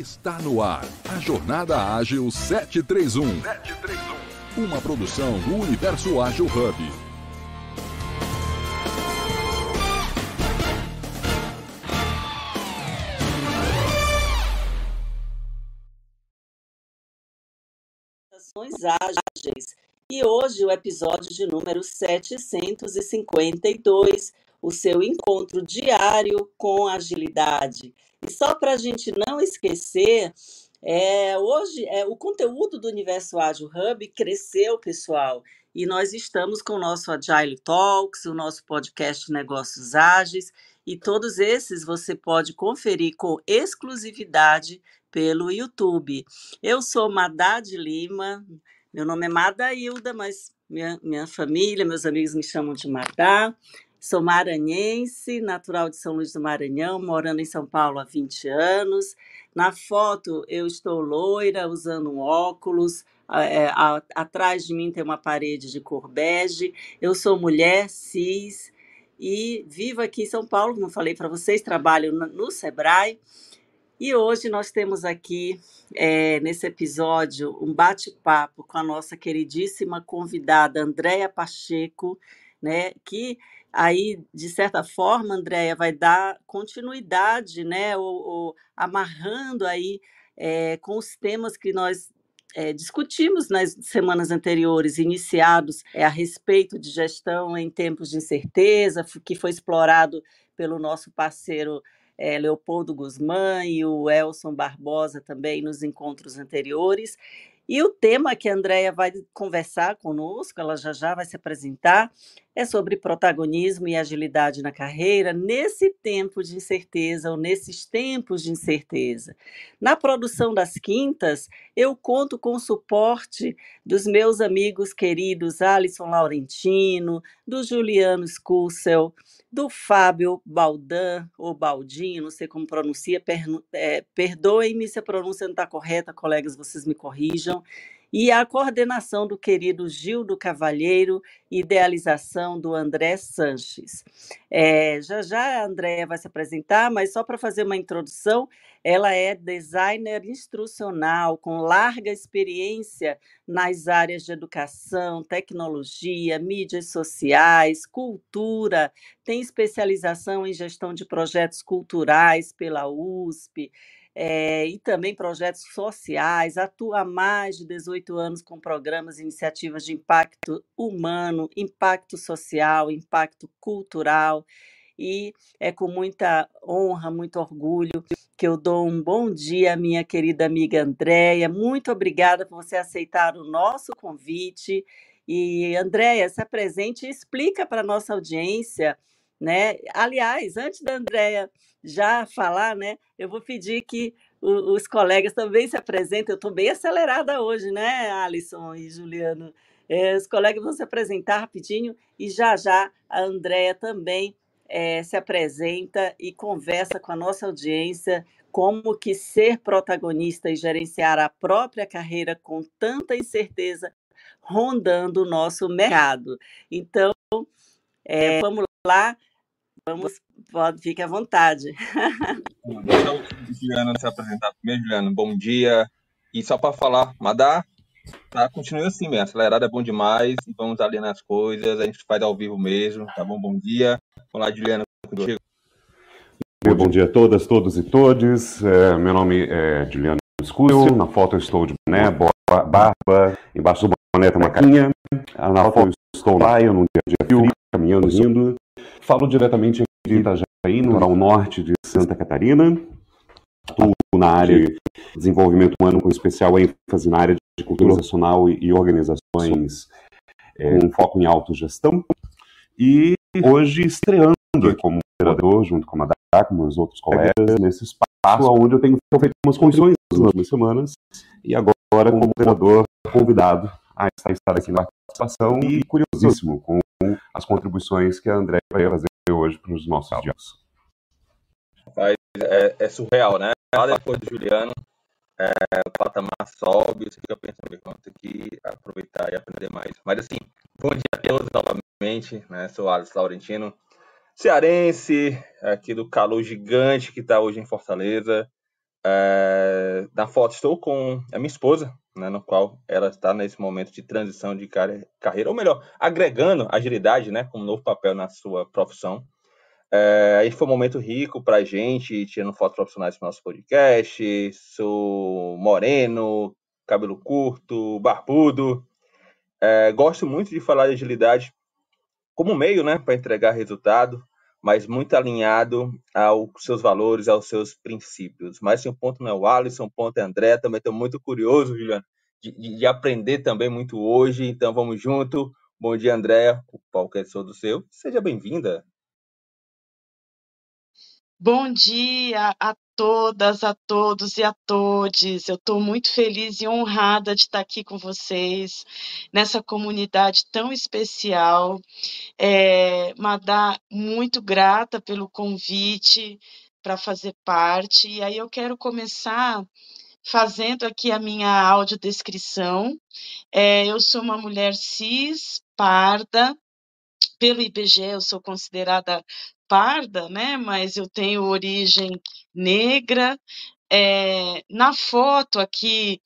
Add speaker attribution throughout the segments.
Speaker 1: Está no ar a Jornada Ágil 731. 731. Uma produção do Universo Ágil Hub.
Speaker 2: Ágeis. E hoje o episódio de número 752, o seu encontro diário com agilidade. E só para a gente não esquecer, é, hoje é, o conteúdo do Universo Ágil Hub cresceu, pessoal, e nós estamos com o nosso Agile Talks, o nosso podcast Negócios Ágeis, e todos esses você pode conferir com exclusividade pelo YouTube. Eu sou Madad Lima, meu nome é Madailda, mas minha, minha família, meus amigos me chamam de Madá. Sou maranhense, natural de São Luís do Maranhão, morando em São Paulo há 20 anos. Na foto eu estou loira, usando um óculos. É, atrás de mim tem uma parede de cor bege. Eu sou mulher, cis e vivo aqui em São Paulo, como falei para vocês, trabalho no, no Sebrae. E hoje nós temos aqui, é, nesse episódio, um bate-papo com a nossa queridíssima convidada Andréia Pacheco, né, que aí, de certa forma, Andréia, vai dar continuidade, né, ou, ou amarrando aí é, com os temas que nós é, discutimos nas semanas anteriores, iniciados é, a respeito de gestão em tempos de incerteza, que foi explorado pelo nosso parceiro é, Leopoldo Guzmán e o Elson Barbosa também nos encontros anteriores. E o tema que a Andrea vai conversar conosco, ela já já vai se apresentar, é sobre protagonismo e agilidade na carreira nesse tempo de incerteza ou nesses tempos de incerteza. Na produção das quintas, eu conto com o suporte dos meus amigos queridos Alisson Laurentino, do Juliano Scussel, do Fábio Baldan, ou Baldinho, não sei como pronuncia, per, é, perdoem-me se a pronúncia não está correta, colegas, vocês me corrijam, e a coordenação do querido Gildo Cavalheiro, idealização do André Sanches. É, já já a Andréia vai se apresentar, mas só para fazer uma introdução, ela é designer instrucional com larga experiência nas áreas de educação, tecnologia, mídias sociais, cultura, tem especialização em gestão de projetos culturais pela USP, é, e também projetos sociais, atua há mais de 18 anos com programas e iniciativas de impacto humano, impacto social, impacto cultural. E é com muita honra, muito orgulho que eu dou um bom dia à minha querida amiga Andréia. Muito obrigada por você aceitar o nosso convite. E, Andréia, se apresente e explica para a nossa audiência né? Aliás, antes da Andrea já falar, né, eu vou pedir que o, os colegas também se apresentem. Eu estou bem acelerada hoje, né, Alisson e Juliano? É, os colegas vão se apresentar rapidinho e já já a Andrea também é, se apresenta e conversa com a nossa audiência como que ser protagonista e gerenciar a própria carreira com tanta incerteza rondando o nosso mercado. Então, é, vamos lá, Vamos, pode, fique à vontade.
Speaker 3: Deixa o Juliano se apresentar primeiro, Juliano. Bom dia. E só para falar, Madá, tá? Continue assim mesmo. Acelerado é bom demais. Vamos ali nas coisas. A gente faz ao vivo mesmo, tá bom? Bom dia. Olá, Juliano, contigo.
Speaker 4: Bom dia a todas, todos e todes. É, meu nome é Juliano Escúcio. Na foto eu estou de boné, barba, embaixo do boné tem uma carinha. Na foto eu estou lá, eu num dia de frio, caminhando, indo. Falo diretamente de Itajaí, no litoral norte de Santa Catarina. Estou na área de desenvolvimento humano, com especial ênfase na área de cultura organizacional e organizações é, com foco em autogestão. E hoje estreando como moderador, junto com a Madá, com meus outros colegas, nesse espaço onde eu tenho feito umas condições nas últimas semanas. E agora, como moderador, convidado a estar aqui na participação e curiosíssimo com as contribuições que a André vai fazer hoje para os nossos dias.
Speaker 3: É, é, surreal, né? Lá depois do Juliano, é, o patamar sobe, você fica pensando, ter que aproveitar e aprender mais. Mas assim, bom dia a todos novamente, né? Sou Alex Laurentino, cearense, aqui do calor gigante que está hoje em Fortaleza. É, na foto estou com a minha esposa, né, no qual ela está nesse momento de transição de carreira, ou melhor, agregando agilidade, né, como novo papel na sua profissão. É, foi um momento rico para a gente, tirando fotos profissionais para o nosso podcast. Sou moreno, cabelo curto, barbudo. É, gosto muito de falar de agilidade como meio né, para entregar resultado, mas muito alinhado aos seus valores, aos seus princípios. Mas um ponto não é o Alisson, um ponto é André. Também estou muito curioso, Juliano, de, de, de, aprender também muito hoje. Então vamos junto. Bom dia, André. O palco é todo seu. Seja bem-vinda.
Speaker 5: Bom dia a todas, a todos e a todes. Eu estou muito feliz e honrada de estar aqui com vocês nessa comunidade tão especial. É, Madá, muito grata pelo convite para fazer parte. E aí eu quero começar fazendo aqui a minha audiodescrição. É, eu sou uma mulher cis, parda, pelo IBGE eu sou considerada parda, né? Mas eu tenho origem negra. É, na foto aqui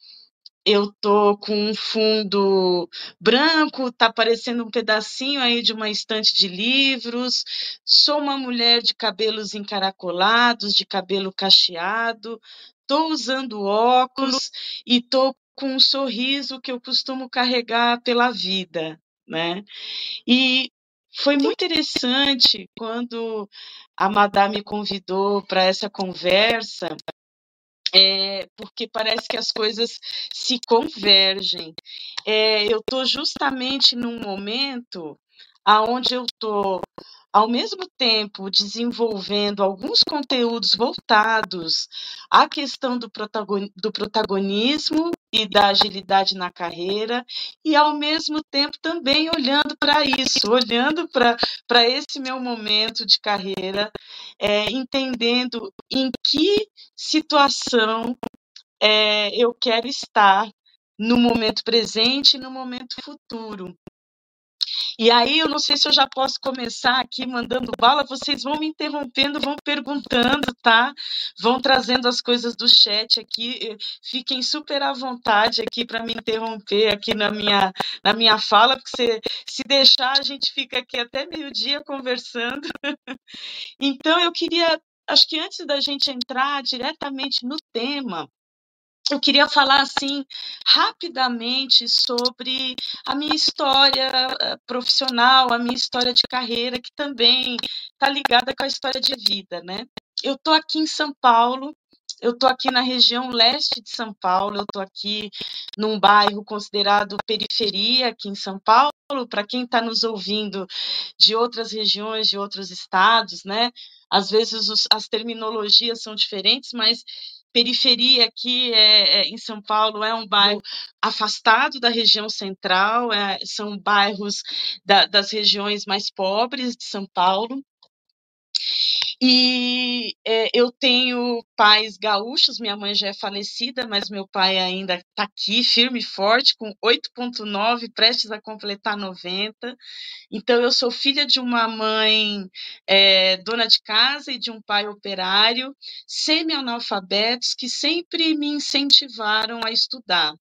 Speaker 5: eu tô com um fundo branco, tá aparecendo um pedacinho aí de uma estante de livros. Sou uma mulher de cabelos encaracolados, de cabelo cacheado. Tô usando óculos e tô com um sorriso que eu costumo carregar pela vida, né? E foi muito interessante quando a Madame me convidou para essa conversa, é, porque parece que as coisas se convergem. É, eu estou justamente num momento aonde eu estou ao mesmo tempo desenvolvendo alguns conteúdos voltados à questão do, do protagonismo e da agilidade na carreira, e ao mesmo tempo também olhando para isso, olhando para esse meu momento de carreira, é, entendendo em que situação é, eu quero estar no momento presente e no momento futuro. E aí, eu não sei se eu já posso começar aqui mandando bala, vocês vão me interrompendo, vão perguntando, tá? Vão trazendo as coisas do chat aqui. Eh, fiquem super à vontade aqui para me interromper aqui na minha, na minha fala, porque se, se deixar, a gente fica aqui até meio-dia conversando. então, eu queria, acho que antes da gente entrar diretamente no tema, eu queria falar assim rapidamente sobre a minha história eh, profissional, a minha história de carreira, que também está ligada com a história de vida, né? Eu estou aqui em São Paulo, eu estou aqui na região leste de São Paulo, eu estou aqui num bairro considerado periferia aqui em São Paulo. Para quem está nos ouvindo de outras regiões, de outros estados, né? Às vezes os, as terminologias são diferentes, mas periferia aqui é, é, em São Paulo é um bairro afastado da região central, é, são bairros da, das regiões mais pobres de São Paulo. E é, eu tenho pais gaúchos, minha mãe já é falecida, mas meu pai ainda está aqui, firme e forte, com 8,9, prestes a completar 90. Então, eu sou filha de uma mãe é, dona de casa e de um pai operário, semi-analfabetos, que sempre me incentivaram a estudar.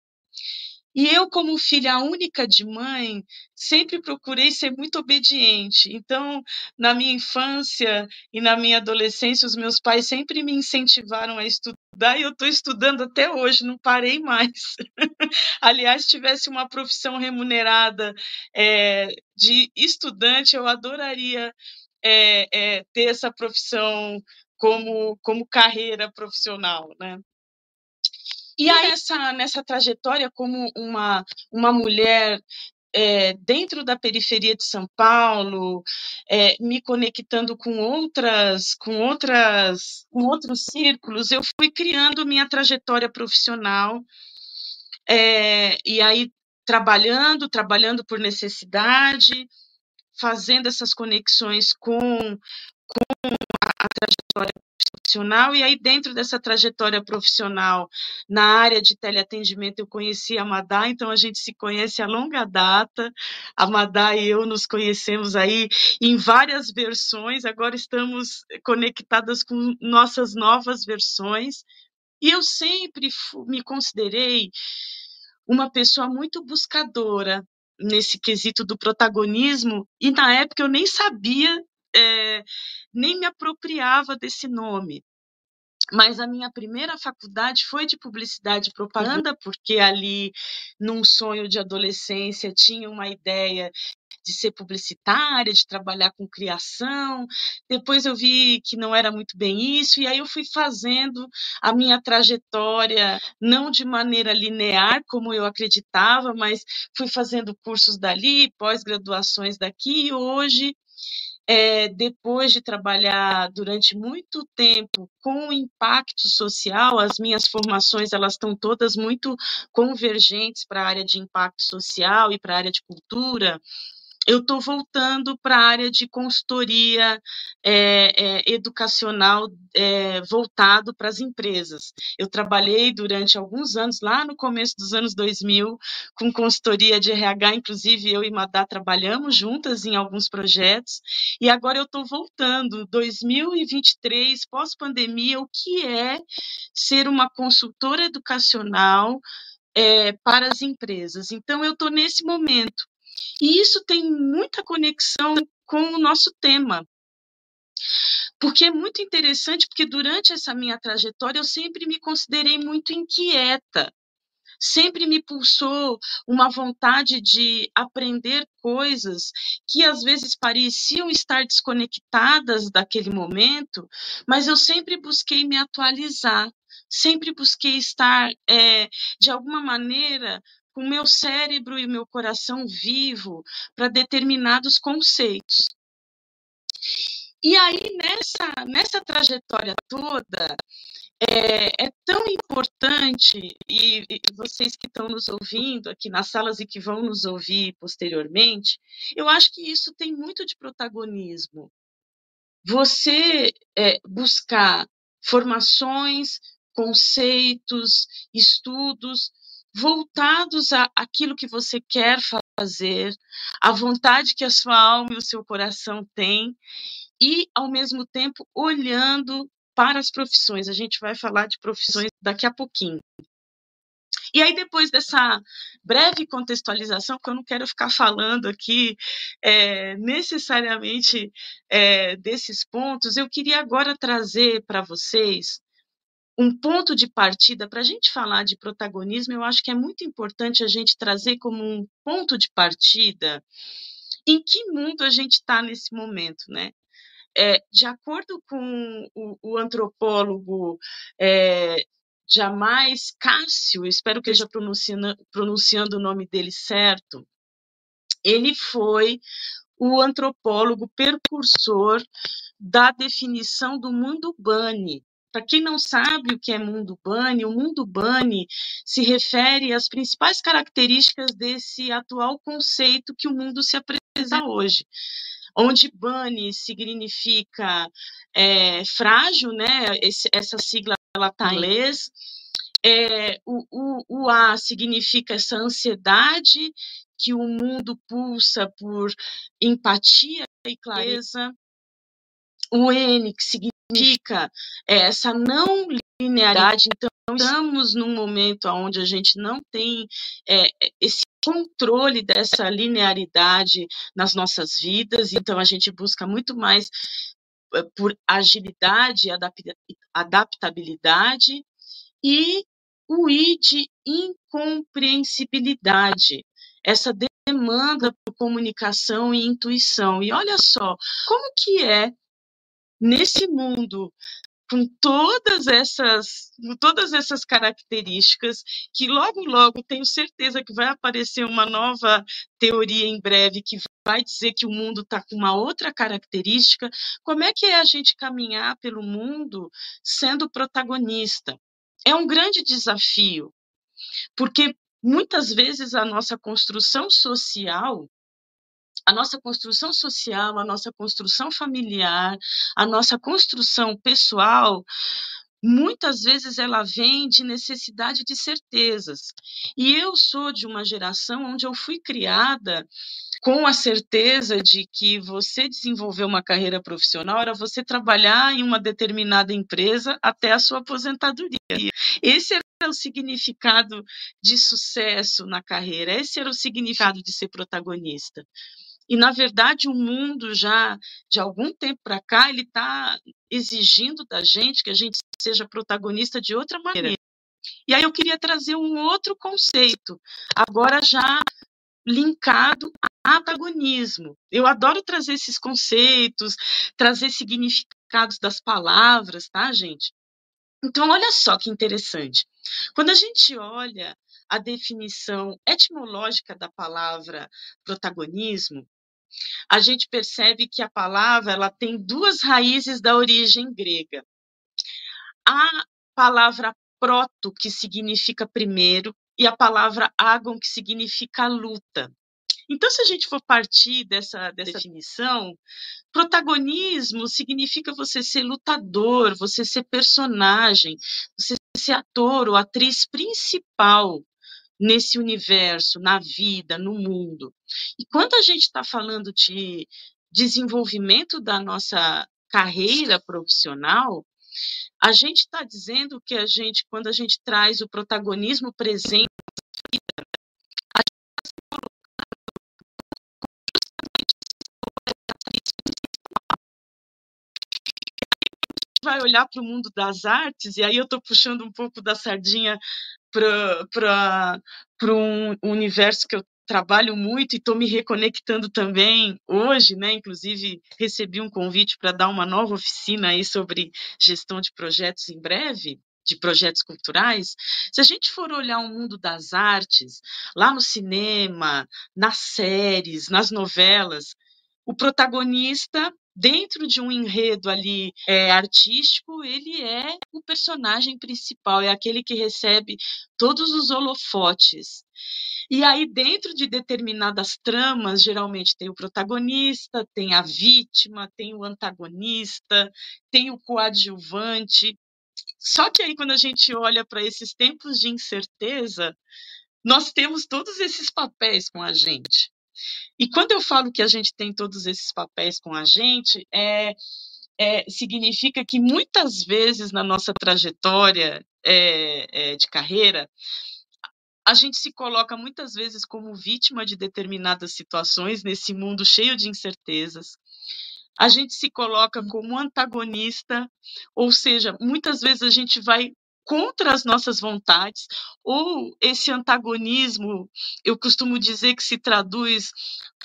Speaker 5: E eu, como filha única de mãe, sempre procurei ser muito obediente. Então, na minha infância e na minha adolescência, os meus pais sempre me incentivaram a estudar e eu estou estudando até hoje, não parei mais. Aliás, se tivesse uma profissão remunerada é, de estudante, eu adoraria é, é, ter essa profissão como, como carreira profissional, né? E aí, nessa, nessa trajetória, como uma, uma mulher é, dentro da periferia de São Paulo, é, me conectando com outras, com outras, com outros círculos, eu fui criando minha trajetória profissional. É, e aí trabalhando, trabalhando por necessidade, fazendo essas conexões com, com profissional, e aí dentro dessa trajetória profissional na área de teleatendimento eu conheci a Madá, então a gente se conhece a longa data, a Madá e eu nos conhecemos aí em várias versões, agora estamos conectadas com nossas novas versões, E eu sempre me considerei uma pessoa muito buscadora nesse quesito do protagonismo, e na época eu nem sabia, é, nem me apropriava desse nome. Mas a minha primeira faculdade foi de publicidade e propaganda, porque ali, num sonho de adolescência, tinha uma ideia de ser publicitária, de trabalhar com criação. Depois eu vi que não era muito bem isso, e aí eu fui fazendo a minha trajetória, não de maneira linear, como eu acreditava, mas fui fazendo cursos dali, pós-graduações daqui, e hoje é, depois de trabalhar durante muito tempo com o impacto social, as minhas formações elas estão todas muito convergentes para a área de impacto social e para a área de cultura eu estou voltando para a área de consultoria é, é, educacional é, voltado para as empresas. Eu trabalhei durante alguns anos, lá no começo dos anos 2000, com consultoria de RH, inclusive eu e Madá trabalhamos juntas em alguns projetos, e agora eu estou voltando, 2023, pós-pandemia, o que é ser uma consultora educacional é, para as empresas. Então, eu estou nesse momento e isso tem muita conexão com o nosso tema. Porque é muito interessante, porque durante essa minha trajetória eu sempre me considerei muito inquieta. Sempre me pulsou uma vontade de aprender coisas que às vezes pareciam estar desconectadas daquele momento, mas eu sempre busquei me atualizar, sempre busquei estar, é, de alguma maneira, com meu cérebro e meu coração vivo para determinados conceitos. E aí, nessa, nessa trajetória toda, é, é tão importante, e, e, vocês que estão nos ouvindo aqui nas salas e que vão nos ouvir posteriormente, eu acho que isso tem muito de protagonismo. Você é, buscar formações, conceitos, estudos voltados a aquilo que você quer fazer, a vontade que a sua alma e o seu coração têm, e, ao mesmo tempo, olhando para as profissões. A gente vai falar de profissões daqui a pouquinho. E aí, depois dessa breve contextualização, que eu não quero ficar falando aqui é, necessariamente é, desses pontos, eu queria agora trazer para vocês um ponto de partida para a gente falar de protagonismo, eu acho que é muito importante a gente trazer como um ponto de partida em que mundo a gente está nesse momento, né? É, de acordo com o, o antropólogo é, Jamais Cássio, espero que eu esteja pronunciando, pronunciando o nome dele certo, ele foi o antropólogo percursor da definição do mundo Bani, para quem não sabe o que é mundo Bunny, o mundo Bunny se refere às principais características desse atual conceito que o mundo se apresenta hoje onde Bunny significa é, frágil, né? Esse, essa sigla ela está em inglês. É, o, o, o A significa essa ansiedade que o mundo pulsa por empatia e clareza. O N, que significa é, essa não linearidade. Então, estamos num momento onde a gente não tem é, esse controle dessa linearidade nas nossas vidas, então a gente busca muito mais é, por agilidade e adaptabilidade, e o I de incompreensibilidade, essa demanda por comunicação e intuição. E olha só, como que é nesse mundo com todas essas, todas essas características, que logo, logo tenho certeza que vai aparecer uma nova teoria em breve que vai dizer que o mundo está com uma outra característica. Como é que é a gente caminhar pelo mundo sendo protagonista? É um grande desafio, porque muitas vezes a nossa construção social a nossa construção social, a nossa construção familiar, a nossa construção pessoal muitas vezes ela vem de necessidade de certezas. E eu sou de uma geração onde eu fui criada com a certeza de que você desenvolver uma carreira profissional era você trabalhar em uma determinada empresa até a sua aposentadoria. Esse era o significado de sucesso na carreira, esse era o significado de ser protagonista. E, na verdade, o mundo já, de algum tempo para cá, ele está exigindo da gente que a gente seja protagonista de outra maneira. E aí eu queria trazer um outro conceito, agora já linkado a antagonismo. Eu adoro trazer esses conceitos, trazer significados das palavras, tá, gente? Então, olha só que interessante. Quando a gente olha a definição etimológica da palavra protagonismo, a gente percebe que a palavra ela tem duas raízes da origem grega. A palavra proto, que significa primeiro, e a palavra agon, que significa luta. Então, se a gente for partir dessa, dessa definição, protagonismo significa você ser lutador, você ser personagem, você ser ator ou atriz principal nesse universo, na vida, no mundo. E quando a gente está falando de desenvolvimento da nossa carreira profissional, a gente está dizendo que a gente, quando a gente traz o protagonismo presente vai olhar para o mundo das artes, e aí eu estou puxando um pouco da sardinha para um universo que eu trabalho muito e estou me reconectando também hoje, né? Inclusive recebi um convite para dar uma nova oficina aí sobre gestão de projetos em breve, de projetos culturais. Se a gente for olhar o mundo das artes, lá no cinema, nas séries, nas novelas, o protagonista dentro de um enredo ali é, artístico, ele é o personagem principal, é aquele que recebe todos os holofotes. E aí, dentro de determinadas tramas, geralmente tem o protagonista, tem a vítima, tem o antagonista, tem o coadjuvante. Só que aí, quando a gente olha para esses tempos de incerteza, nós temos todos esses papéis com a gente. E quando eu falo que a gente tem todos esses papéis com a gente, é, é significa que muitas vezes na nossa trajetória é, é, de carreira, a gente se coloca muitas vezes como vítima de determinadas situações nesse mundo cheio de incertezas. A gente se coloca como antagonista, ou seja, muitas vezes a gente vai contra as nossas vontades, ou esse antagonismo, eu costumo dizer que se traduz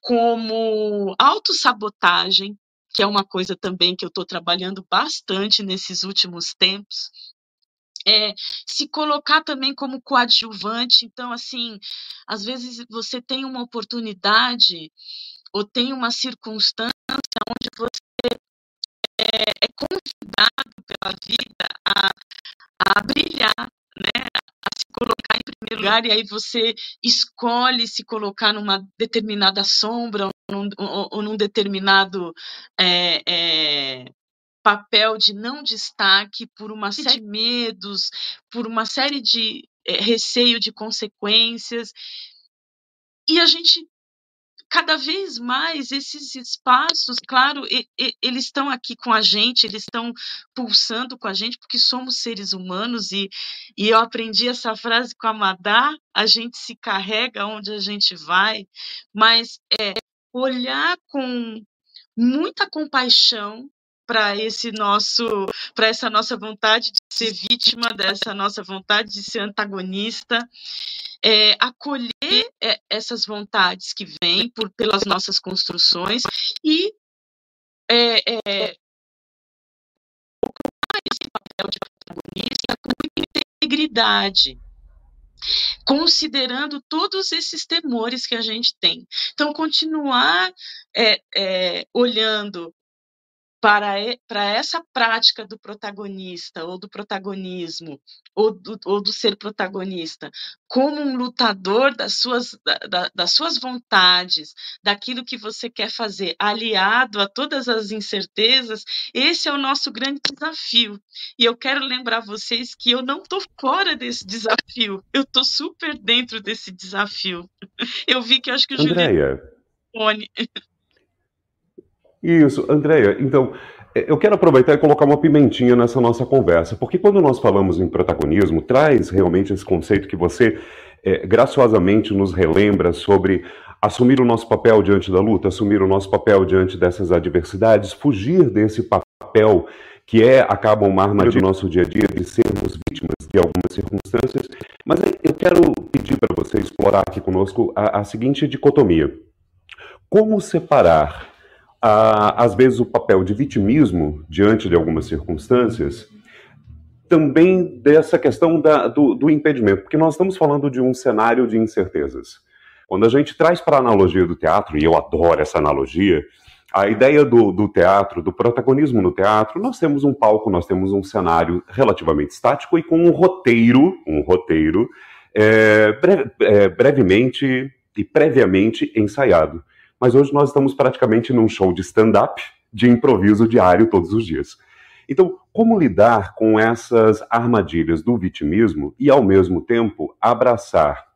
Speaker 5: como autossabotagem, que é uma coisa também que eu estou trabalhando bastante nesses últimos tempos. É, se colocar também como coadjuvante, então, assim, às vezes você tem uma oportunidade ou tem uma circunstância onde você é, é convidado pela vida a a brilhar, né? a se colocar em primeiro lugar, e aí você escolhe se colocar numa determinada sombra ou num, ou, ou num determinado é, é, papel de não destaque por uma série de medos, por uma série de é, receio de consequências. E a gente cada vez mais esses espaços, claro, e, e, eles estão aqui com a gente, eles estão pulsando com a gente, porque somos seres humanos, e, e eu aprendi essa frase com a Madá, a gente se carrega onde a gente vai, mas é olhar com muita compaixão para esse nosso para essa nossa vontade de ser vítima dessa nossa vontade de ser antagonista é, acolher é, essas vontades que vêm por, pelas nossas construções e é, é, ocupar esse papel de protagonista com integridade, considerando todos esses temores que a gente tem. Então, continuar é, é, olhando para, para essa prática do protagonista, ou do protagonismo, ou do, ou do ser protagonista, como um lutador das suas, da, das suas vontades, daquilo que você quer fazer, aliado a todas as incertezas, esse é o nosso grande desafio. E eu quero lembrar vocês que eu não estou fora desse desafio, eu estou super dentro desse desafio. Eu vi que eu acho que o
Speaker 4: Andréia.
Speaker 5: Juliano...
Speaker 4: Isso, Andréia, então, é, eu quero aproveitar e colocar uma pimentinha nessa nossa conversa, porque quando nós falamos em protagonismo, traz realmente esse conceito que você é, graciosamente nos relembra sobre assumir o nosso papel diante da luta, assumir o nosso papel diante dessas adversidades, fugir desse papel que é acaba uma armadilha do nosso dia a dia de sermos vítimas de algumas circunstâncias. Mas eu quero pedir para você explorar aqui conosco a, a seguinte dicotomia: como separar às vezes, o papel de vitimismo diante de algumas circunstâncias, também dessa questão da, do, do, impedimento, porque nós estamos falando de um cenário de incertezas. Quando a gente traz para a analogia do teatro, e eu adoro essa analogia, a ideia do, do, teatro, do protagonismo no teatro, nós temos um palco, nós temos um cenário relativamente estático e com um roteiro, um roteiro é, é, brevemente e previamente ensaiado. Mas hoje nós estamos praticamente num show de stand-up, de improviso diário todos os dias. Então, como lidar com essas armadilhas do vitimismo e, ao mesmo tempo, abraçar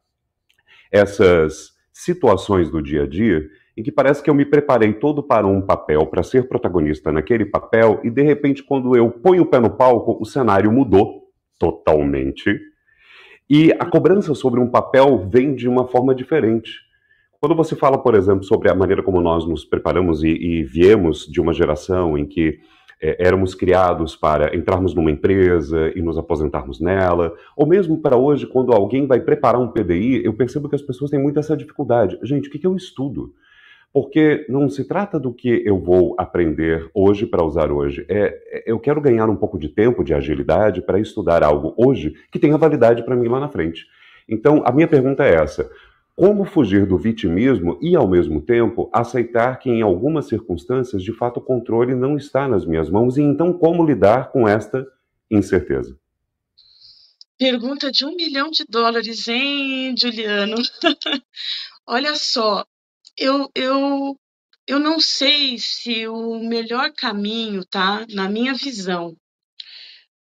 Speaker 4: essas situações do dia a dia em que parece que eu me preparei todo para um papel, para ser protagonista naquele papel, e de repente, quando eu ponho o pé no palco, o cenário mudou totalmente. E a cobrança sobre um papel vem de uma forma diferente. Quando você fala, por exemplo, sobre a maneira como nós nos preparamos e, e viemos de uma geração em que é, éramos criados para entrarmos numa empresa e nos aposentarmos nela, ou mesmo para hoje, quando alguém vai preparar um PDI, eu percebo que as pessoas têm muito essa dificuldade. Gente, o que, que eu estudo? Porque não se trata do que eu vou aprender hoje para usar hoje. É, é, eu quero ganhar um pouco de tempo, de agilidade, para estudar algo hoje que tenha validade para mim lá na frente. Então, a minha pergunta é essa: como fugir do vitimismo e, ao mesmo tempo, aceitar que, em algumas circunstâncias, de fato, o controle não está nas minhas mãos e então como lidar com esta incerteza?
Speaker 5: Pergunta de um milhão de dólares, hein, Juliano? Olha só, eu, eu, eu não sei se o melhor caminho, tá? Na minha visão,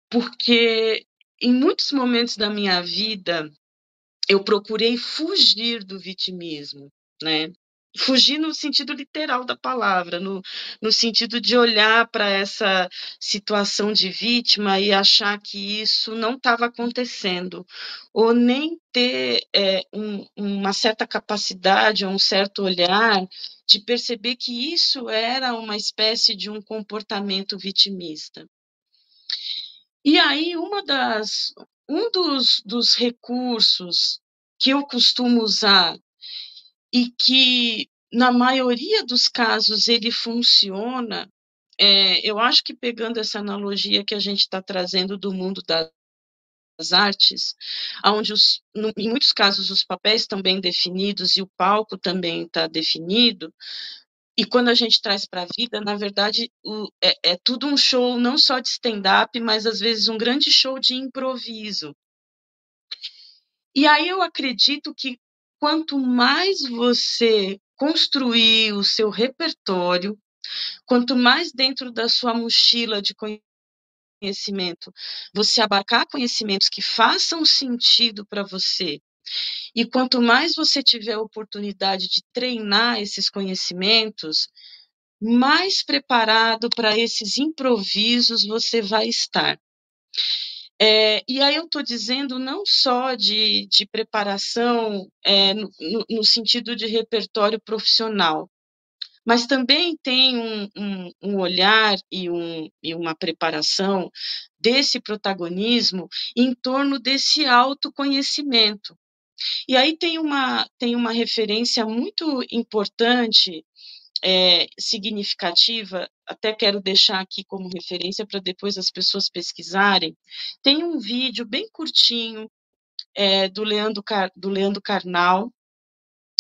Speaker 5: porque em muitos momentos da minha vida eu procurei fugir do vitimismo, né? Fugir no sentido literal da palavra, no, no sentido de olhar para essa situação de vítima e achar que isso não estava acontecendo, ou nem ter é, um, uma certa capacidade, um certo olhar de perceber que isso era uma espécie de um comportamento vitimista. E aí, uma das, um dos, dos recursos que eu costumo usar e que, na maioria dos casos, ele funciona, é, eu acho que pegando essa analogia que a gente está trazendo do mundo das artes, onde os, no, em muitos casos os papéis estão bem definidos e o palco também está definido, e quando a gente traz para a vida, na verdade, o, é, é, tudo um show não só de stand-up, mas às vezes um grande show de improviso. E aí eu acredito que quanto mais você construir o seu repertório, quanto mais dentro da sua mochila de conhecimento você abarcar conhecimentos que façam sentido para você, e quanto mais você tiver a oportunidade de treinar esses conhecimentos, mais preparado para esses improvisos você vai estar. É, e aí eu estou dizendo não só de, de preparação é, no, no, sentido de repertório profissional, mas também tem um, um, um olhar e, um, e uma preparação desse protagonismo em torno desse autoconhecimento. E aí tem uma, tem uma referência muito importante, é, significativa, até quero deixar aqui como referência para depois as pessoas pesquisarem. Tem um vídeo bem curtinho é, do, Leandro, do Leandro Carnal,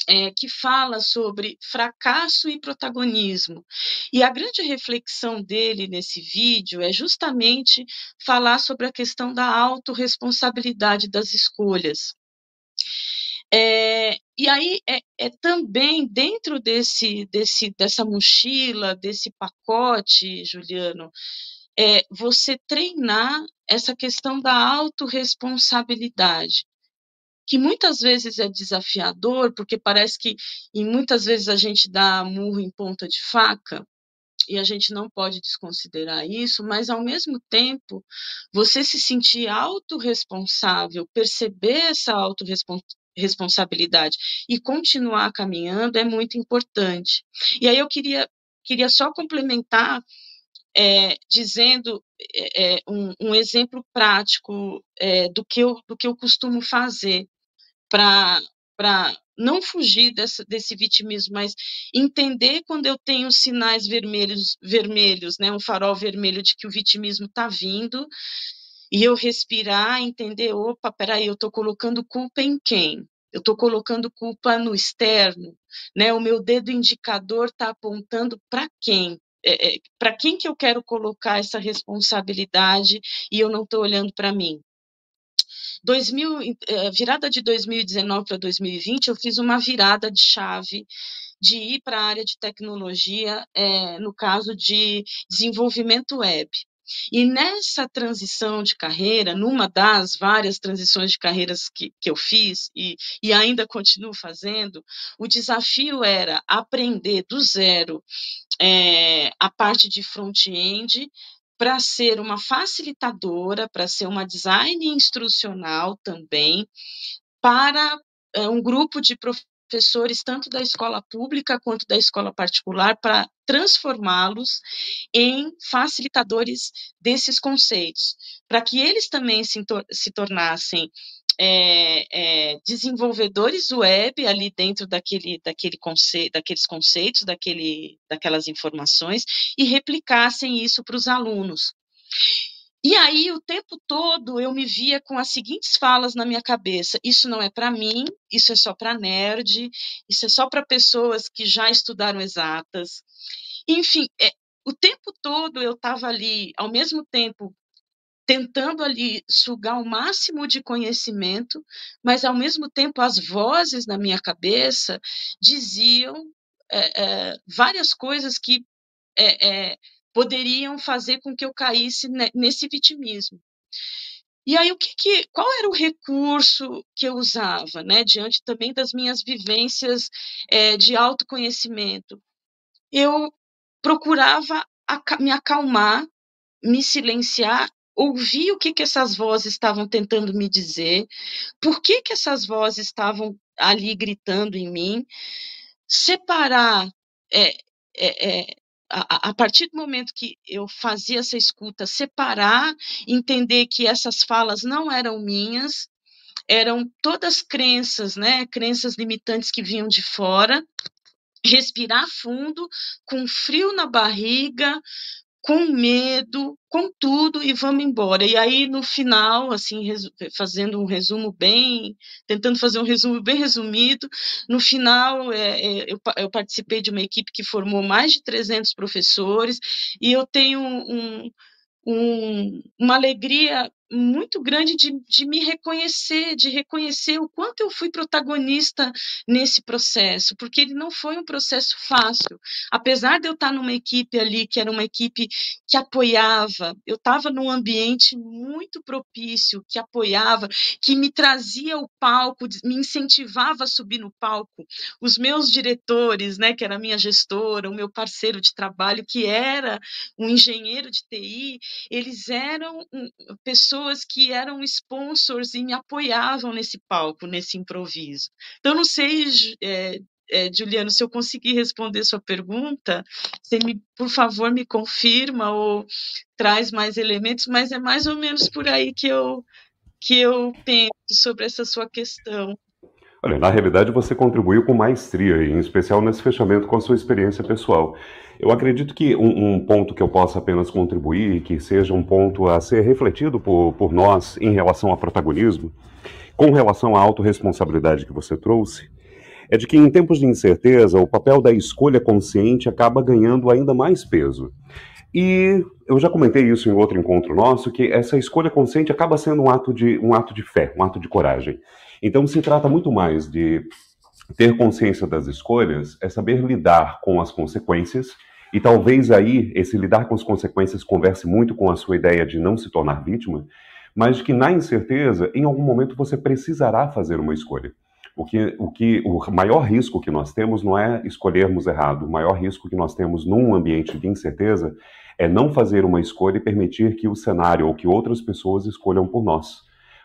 Speaker 5: é, que fala sobre fracasso e protagonismo. E a grande reflexão dele nesse vídeo é justamente falar sobre a questão da autorresponsabilidade das escolhas. É, e aí é, é, também dentro desse, desse, dessa mochila, desse pacote, Juliano, é você treinar essa questão da autorresponsabilidade que muitas vezes é desafiador, porque parece que e muitas vezes a gente dá murro em ponta de faca, e a gente não pode desconsiderar isso, mas ao mesmo tempo, você se sentir autorresponsável, perceber essa autorresponsabilidade e continuar caminhando é muito importante. E aí eu queria, queria só complementar é, dizendo é, um, um, exemplo prático é, do, que eu, do que eu costumo fazer para não fugir dessa, desse vitimismo, mas entender quando eu tenho sinais vermelhos, vermelhos, né, um farol vermelho de que o vitimismo está vindo, e eu respirar, entender, opa, peraí, eu estou colocando culpa em quem? Eu estou colocando culpa no externo, né? O meu dedo indicador está apontando para quem? É, é, para quem que eu quero colocar essa responsabilidade e eu não estou olhando para mim? 2000, eh, virada de 2019 para 2020, eu fiz uma virada de chave de ir para a área de tecnologia, é, no caso de desenvolvimento web. E nessa transição de carreira, numa das várias transições de carreiras que, que eu fiz e, e ainda continuo fazendo, o desafio era aprender do zero é, a parte de front-end, para ser uma facilitadora, para ser uma design instrucional também, para é, um grupo de professores, tanto da escola pública quanto da escola particular, para transformá-los em facilitadores desses conceitos, para que eles também se, se tornassem é, é, desenvolvedores web ali dentro daquele, daquele conce, daqueles conceitos, daquele, daquelas informações, e replicassem isso para os alunos. E aí, o tempo todo, eu me via com as seguintes falas na minha cabeça: isso não é para mim, isso é só para nerd, isso é só para pessoas que já estudaram exatas. Enfim, é, o tempo todo eu estava ali, ao mesmo tempo, tentando ali sugar o máximo de conhecimento, mas ao mesmo tempo as vozes na minha cabeça diziam é, é, várias coisas que é, poderiam fazer com que eu caísse nesse vitimismo. E aí o que, que, qual era o recurso que eu usava, né, diante também das minhas vivências de autoconhecimento? Eu procurava me acalmar, me silenciar ouvir o que, que essas vozes estavam tentando me dizer, por que, que essas vozes estavam ali gritando em mim, separar é, é, é, a, partir do momento que eu fazia essa escuta, separar, entender que essas falas não eram minhas, eram todas crenças, né, crenças limitantes que vinham de fora, respirar fundo, com frio na barriga, com medo, com tudo e vamos embora. E aí no final, assim, fazendo um resumo bem, tentando fazer um resumo bem resumido, no final é, é, eu, eu, participei de uma equipe que formou mais de 300 professores e eu tenho um, um, uma alegria muito grande de, de me reconhecer, de reconhecer o quanto eu fui protagonista nesse processo, porque ele não foi um processo fácil. Apesar de eu estar numa equipe ali, que era uma equipe que apoiava, eu estava num ambiente muito propício, que apoiava, que me trazia o palco, me incentivava a subir no palco. Os meus diretores, né, que era a minha gestora, o meu parceiro de trabalho, que era um engenheiro de TI, eles eram pessoas pessoas que eram sponsors e me apoiavam nesse palco, nesse improviso. Então, não sei, é, é, Juliano, se eu conseguir responder sua pergunta, você, me, por favor, me confirma ou traz mais elementos, mas é mais ou menos por aí que eu, que eu penso sobre essa sua questão.
Speaker 4: Olha, na realidade você contribuiu com maestria, em especial nesse fechamento com a sua experiência pessoal. Eu acredito que um, um, ponto que eu possa apenas contribuir, que seja um ponto a ser refletido por, por nós em relação ao protagonismo, com relação à autorresponsabilidade que você trouxe, é de que em tempos de incerteza, o papel da escolha consciente acaba ganhando ainda mais peso. E eu já comentei isso em outro encontro nosso, que essa escolha consciente acaba sendo um ato de, um ato de fé, um ato de coragem. Então se trata muito mais de ter consciência das escolhas, é saber lidar com as consequências, e talvez aí esse lidar com as consequências converse muito com a sua ideia de não se tornar vítima, mas que na incerteza, em algum momento você precisará fazer uma escolha. O que, o que o maior risco que nós temos não é escolhermos errado. O maior risco que nós temos num ambiente de incerteza é não fazer uma escolha e permitir que o cenário ou que outras pessoas escolham por nós.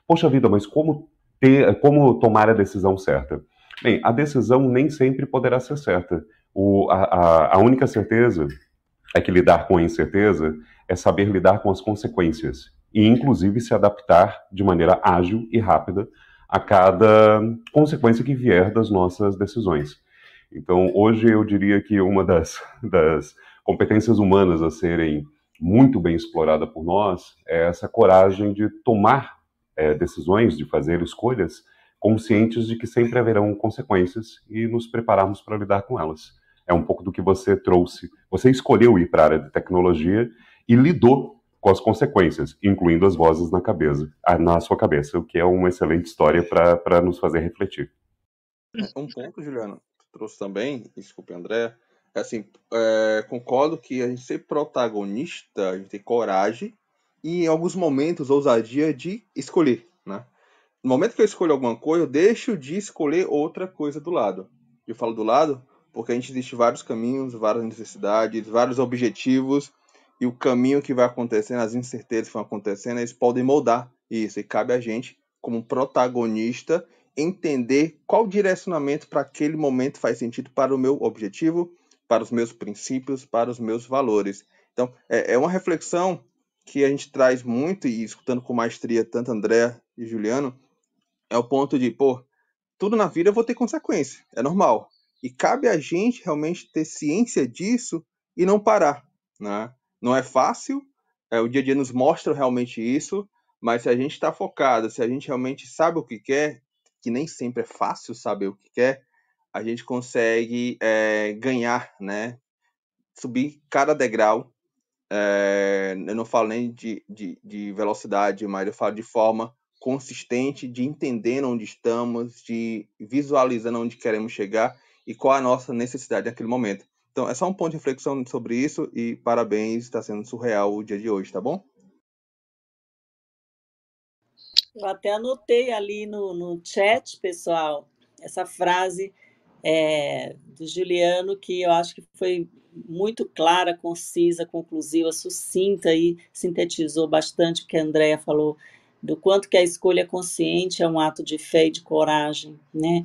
Speaker 4: Poxa vida, mas como ter, como tomar a decisão certa? Bem, a decisão nem sempre poderá ser certa. O, a, a única certeza é que lidar com a incerteza é saber lidar com as consequências e, inclusive, se adaptar de maneira ágil e rápida a cada consequência que vier das nossas decisões. Então, hoje eu diria que uma das, das competências humanas a serem muito bem explorada por nós é essa coragem de tomar é, decisões, de fazer escolhas conscientes de que sempre haverão consequências e nos prepararmos para lidar com elas. É um pouco do que você trouxe. Você escolheu ir para a área de tecnologia e lidou com as consequências, incluindo as vozes na cabeça, na sua cabeça, o que é uma excelente história para nos fazer refletir.
Speaker 3: Um ponto, Juliano, trouxe também, desculpe, André, é assim, é, concordo que a gente ser protagonista, a gente tem coragem e em alguns momentos ousadia de escolher, né? No momento que eu escolho alguma coisa, eu deixo de escolher outra coisa do lado. Eu falo do lado porque a gente existe vários caminhos, várias necessidades, vários objetivos e o caminho que vai acontecendo, as incertezas que vão acontecendo, eles podem moldar isso. E cabe a gente, como protagonista, entender qual direcionamento para aquele momento faz sentido para o meu objetivo, para os meus princípios, para os meus valores. Então, é, é uma reflexão que a gente traz muito, e escutando com maestria tanto André e Juliano, é o ponto de, pô, tudo na vida eu vou ter consequência, é normal. E cabe a gente realmente ter ciência disso e não parar, né? Não é fácil, é, o dia a dia nos mostra realmente isso, mas se a gente está focado, se a gente realmente sabe o que quer, que nem sempre é fácil saber o que quer, a gente consegue é, ganhar, né? Subir cada degrau. É, eu não falo nem de, de, de, velocidade, mas eu falo de forma consistente, de entender onde estamos, de visualizando onde queremos chegar e qual a nossa necessidade naquele momento. Então, é só um ponto de reflexão sobre isso e parabéns, está sendo surreal o dia de hoje, tá bom?
Speaker 2: Eu até anotei ali no, no chat, pessoal, essa frase é, do Juliano, que eu acho que foi muito clara, concisa, conclusiva, sucinta e sintetizou bastante o que a Andrea falou do quanto que a escolha consciente é um ato de fé e de coragem, né?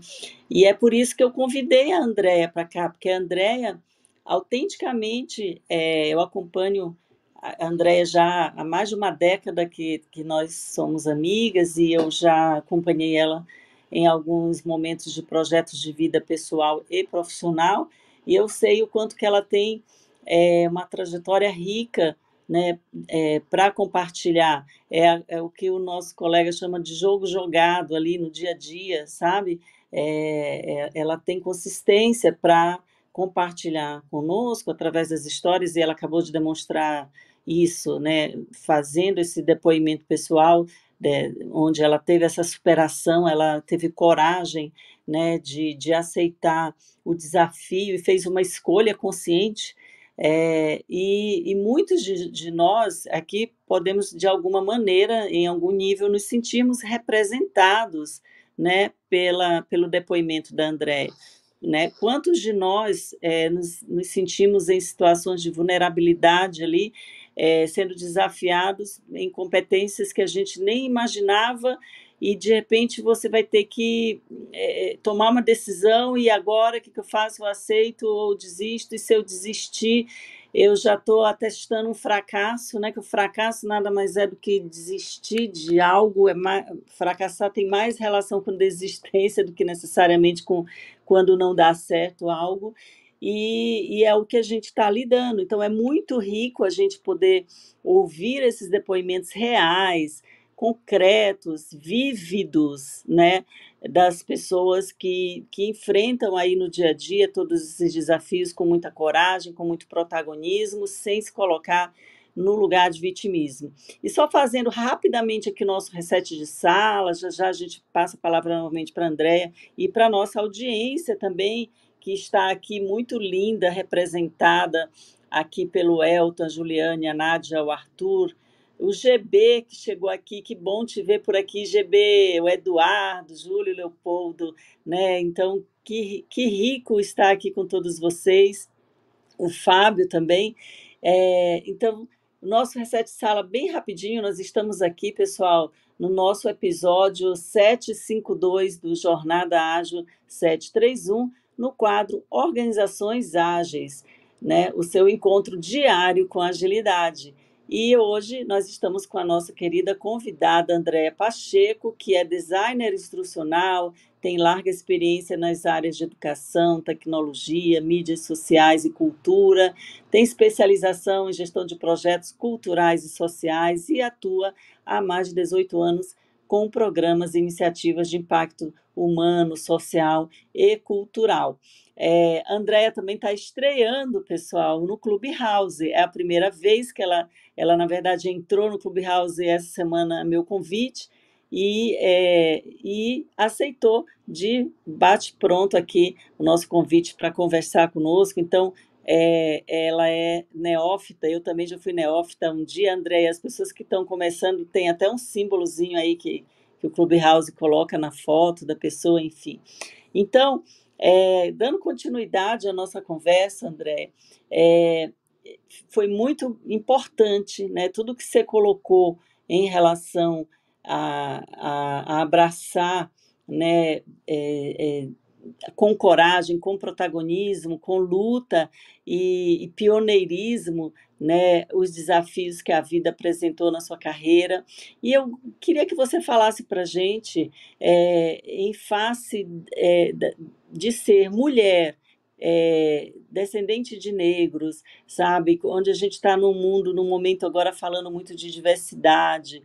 Speaker 2: E é por isso que eu convidei a Andrea para cá, porque a Andrea autenticamente, é, eu acompanho a Andrea já há mais de uma década que, que nós somos amigas e eu já acompanhei ela em alguns momentos de projetos de vida pessoal e profissional e eu sei o quanto que ela tem é, uma trajetória rica né, é, para compartilhar. É, é, o que o nosso colega chama de jogo jogado ali no dia a dia, sabe? É, é ela tem consistência para compartilhar conosco através das histórias, e ela acabou de demonstrar isso, né, fazendo esse depoimento pessoal, de, onde ela teve essa superação, ela teve coragem né, de, de aceitar o desafio e fez uma escolha consciente. É, e, e, muitos de, de, nós aqui podemos, de alguma maneira, em algum nível, nos sentirmos representados né, pela, pelo depoimento da Andréia. Né? Quantos de nós é, nos, nos, sentimos em situações de vulnerabilidade ali, é, sendo desafiados em competências que a gente nem imaginava e de repente você vai ter que é, tomar uma decisão e agora o que, que eu faço? Eu aceito ou desisto? E se eu desistir, eu já estou atestando um fracasso, né? Que o fracasso nada mais é do que desistir de algo. É mais, fracassar tem mais relação com desistência do que necessariamente com quando não dá certo algo. E, e, é o que a gente está lidando. Então, é muito rico a gente poder ouvir esses depoimentos reais, concretos, vívidos, né, das pessoas que, que enfrentam aí no dia a dia todos esses desafios com muita coragem, com muito protagonismo, sem se colocar no lugar de vitimismo. E só fazendo rapidamente aqui o nosso reset de sala, já já a gente passa a palavra novamente para a Andréia e para a nossa audiência também, que está aqui muito linda, representada aqui pelo Elton, a Juliane, a Nádia, o Arthur, o GB que chegou aqui, que bom te ver por aqui, GB, o Eduardo, Júlio Leopoldo, né? Então, que, que rico estar aqui com todos vocês, o Fábio também. É, então, nosso Reset Sala, bem rapidinho, nós estamos aqui, pessoal, no nosso episódio 752 do Jornada Ágil 731, no quadro Organizações Ágeis, né? O seu encontro diário com agilidade. E hoje nós estamos com a nossa querida convidada Andréa Pacheco, que é designer instrucional, tem larga experiência nas áreas de educação, tecnologia, mídias sociais e cultura, tem especialização em gestão de projetos culturais e sociais e atua há mais de 18 anos com programas e iniciativas de impacto humano, social e cultural. É, Andréia também está estreando, pessoal, no Clubhouse. É a primeira vez que ela, ela, na verdade, entrou no Clubhouse essa semana, meu convite, e, é, e aceitou de bate-pronto aqui o nosso convite para conversar conosco. Então, é, ela é neófita, eu também já fui neófita um dia, Andréia. As pessoas que estão começando tem até um símbolozinho aí que, que o Clubhouse coloca na foto da pessoa, enfim. Então, é, dando continuidade à nossa conversa, André, é, foi muito importante, né? Tudo que você colocou em relação a, a, a abraçar, né? É, é com coragem, com protagonismo, com luta e, e, pioneirismo, né, os desafios que a vida apresentou na sua carreira. E eu queria que você falasse para a gente, é, em face é, de ser mulher, é, descendente de negros, sabe? Onde a gente está num mundo, num momento agora falando muito de diversidade.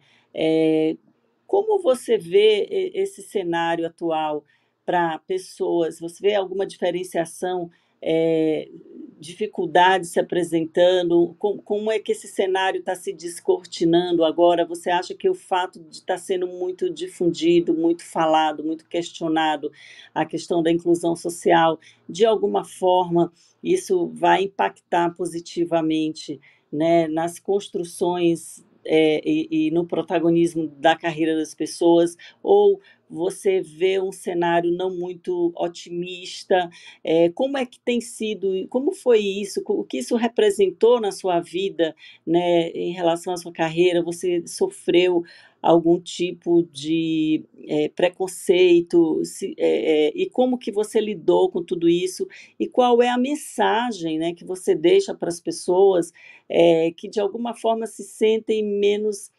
Speaker 2: Como você vê esse cenário atual? Para pessoas? Você vê alguma diferenciação, é, dificuldade se apresentando? Como, como, é que esse cenário está se descortinando agora? Você acha que o fato de estar tá sendo muito difundido, muito falado, muito questionado, a questão da inclusão social, de alguma forma, isso vai impactar positivamente né, nas construções é, e, e, no protagonismo da carreira das pessoas, ou você vê um cenário não muito otimista? É, como é que tem sido, como foi isso, o que isso representou na sua vida, né, em relação à sua carreira? Você sofreu algum tipo de é, preconceito se, é, e como que você lidou com tudo isso e qual é a mensagem né, que você deixa para as pessoas é, que de alguma forma se sentem menos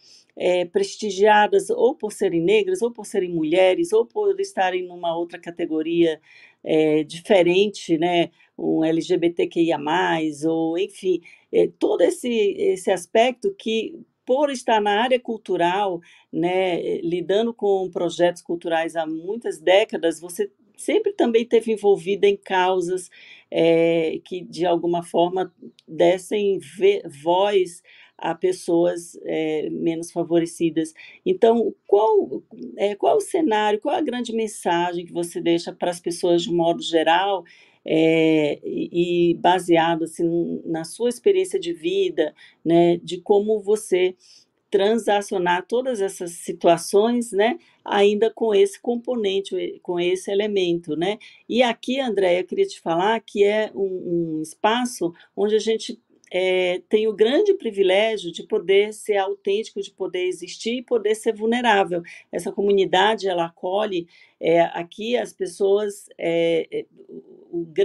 Speaker 2: é, prestigiadas ou por serem negras, ou por serem mulheres, ou por estarem numa outra categoria é, diferente, né, um LGBTQIA+, ou enfim, é, todo esse, esse aspecto que por estar na área cultural, né, lidando com projetos culturais há muitas décadas, você sempre também teve envolvida em causas é, que de alguma forma dessem voz a pessoas é, menos favorecidas. Então, qual, é, qual o cenário, qual a grande mensagem que você deixa para as pessoas de um modo geral é, e, baseado assim, na sua experiência de vida, né, de como você transacionar todas essas situações, né, ainda com esse componente, com esse elemento, né? E aqui, André, eu queria te falar que é um, um espaço onde a gente é, tem o grande privilégio de poder ser autêntico, de poder existir e poder ser vulnerável. Essa comunidade, ela acolhe é, aqui as pessoas, é,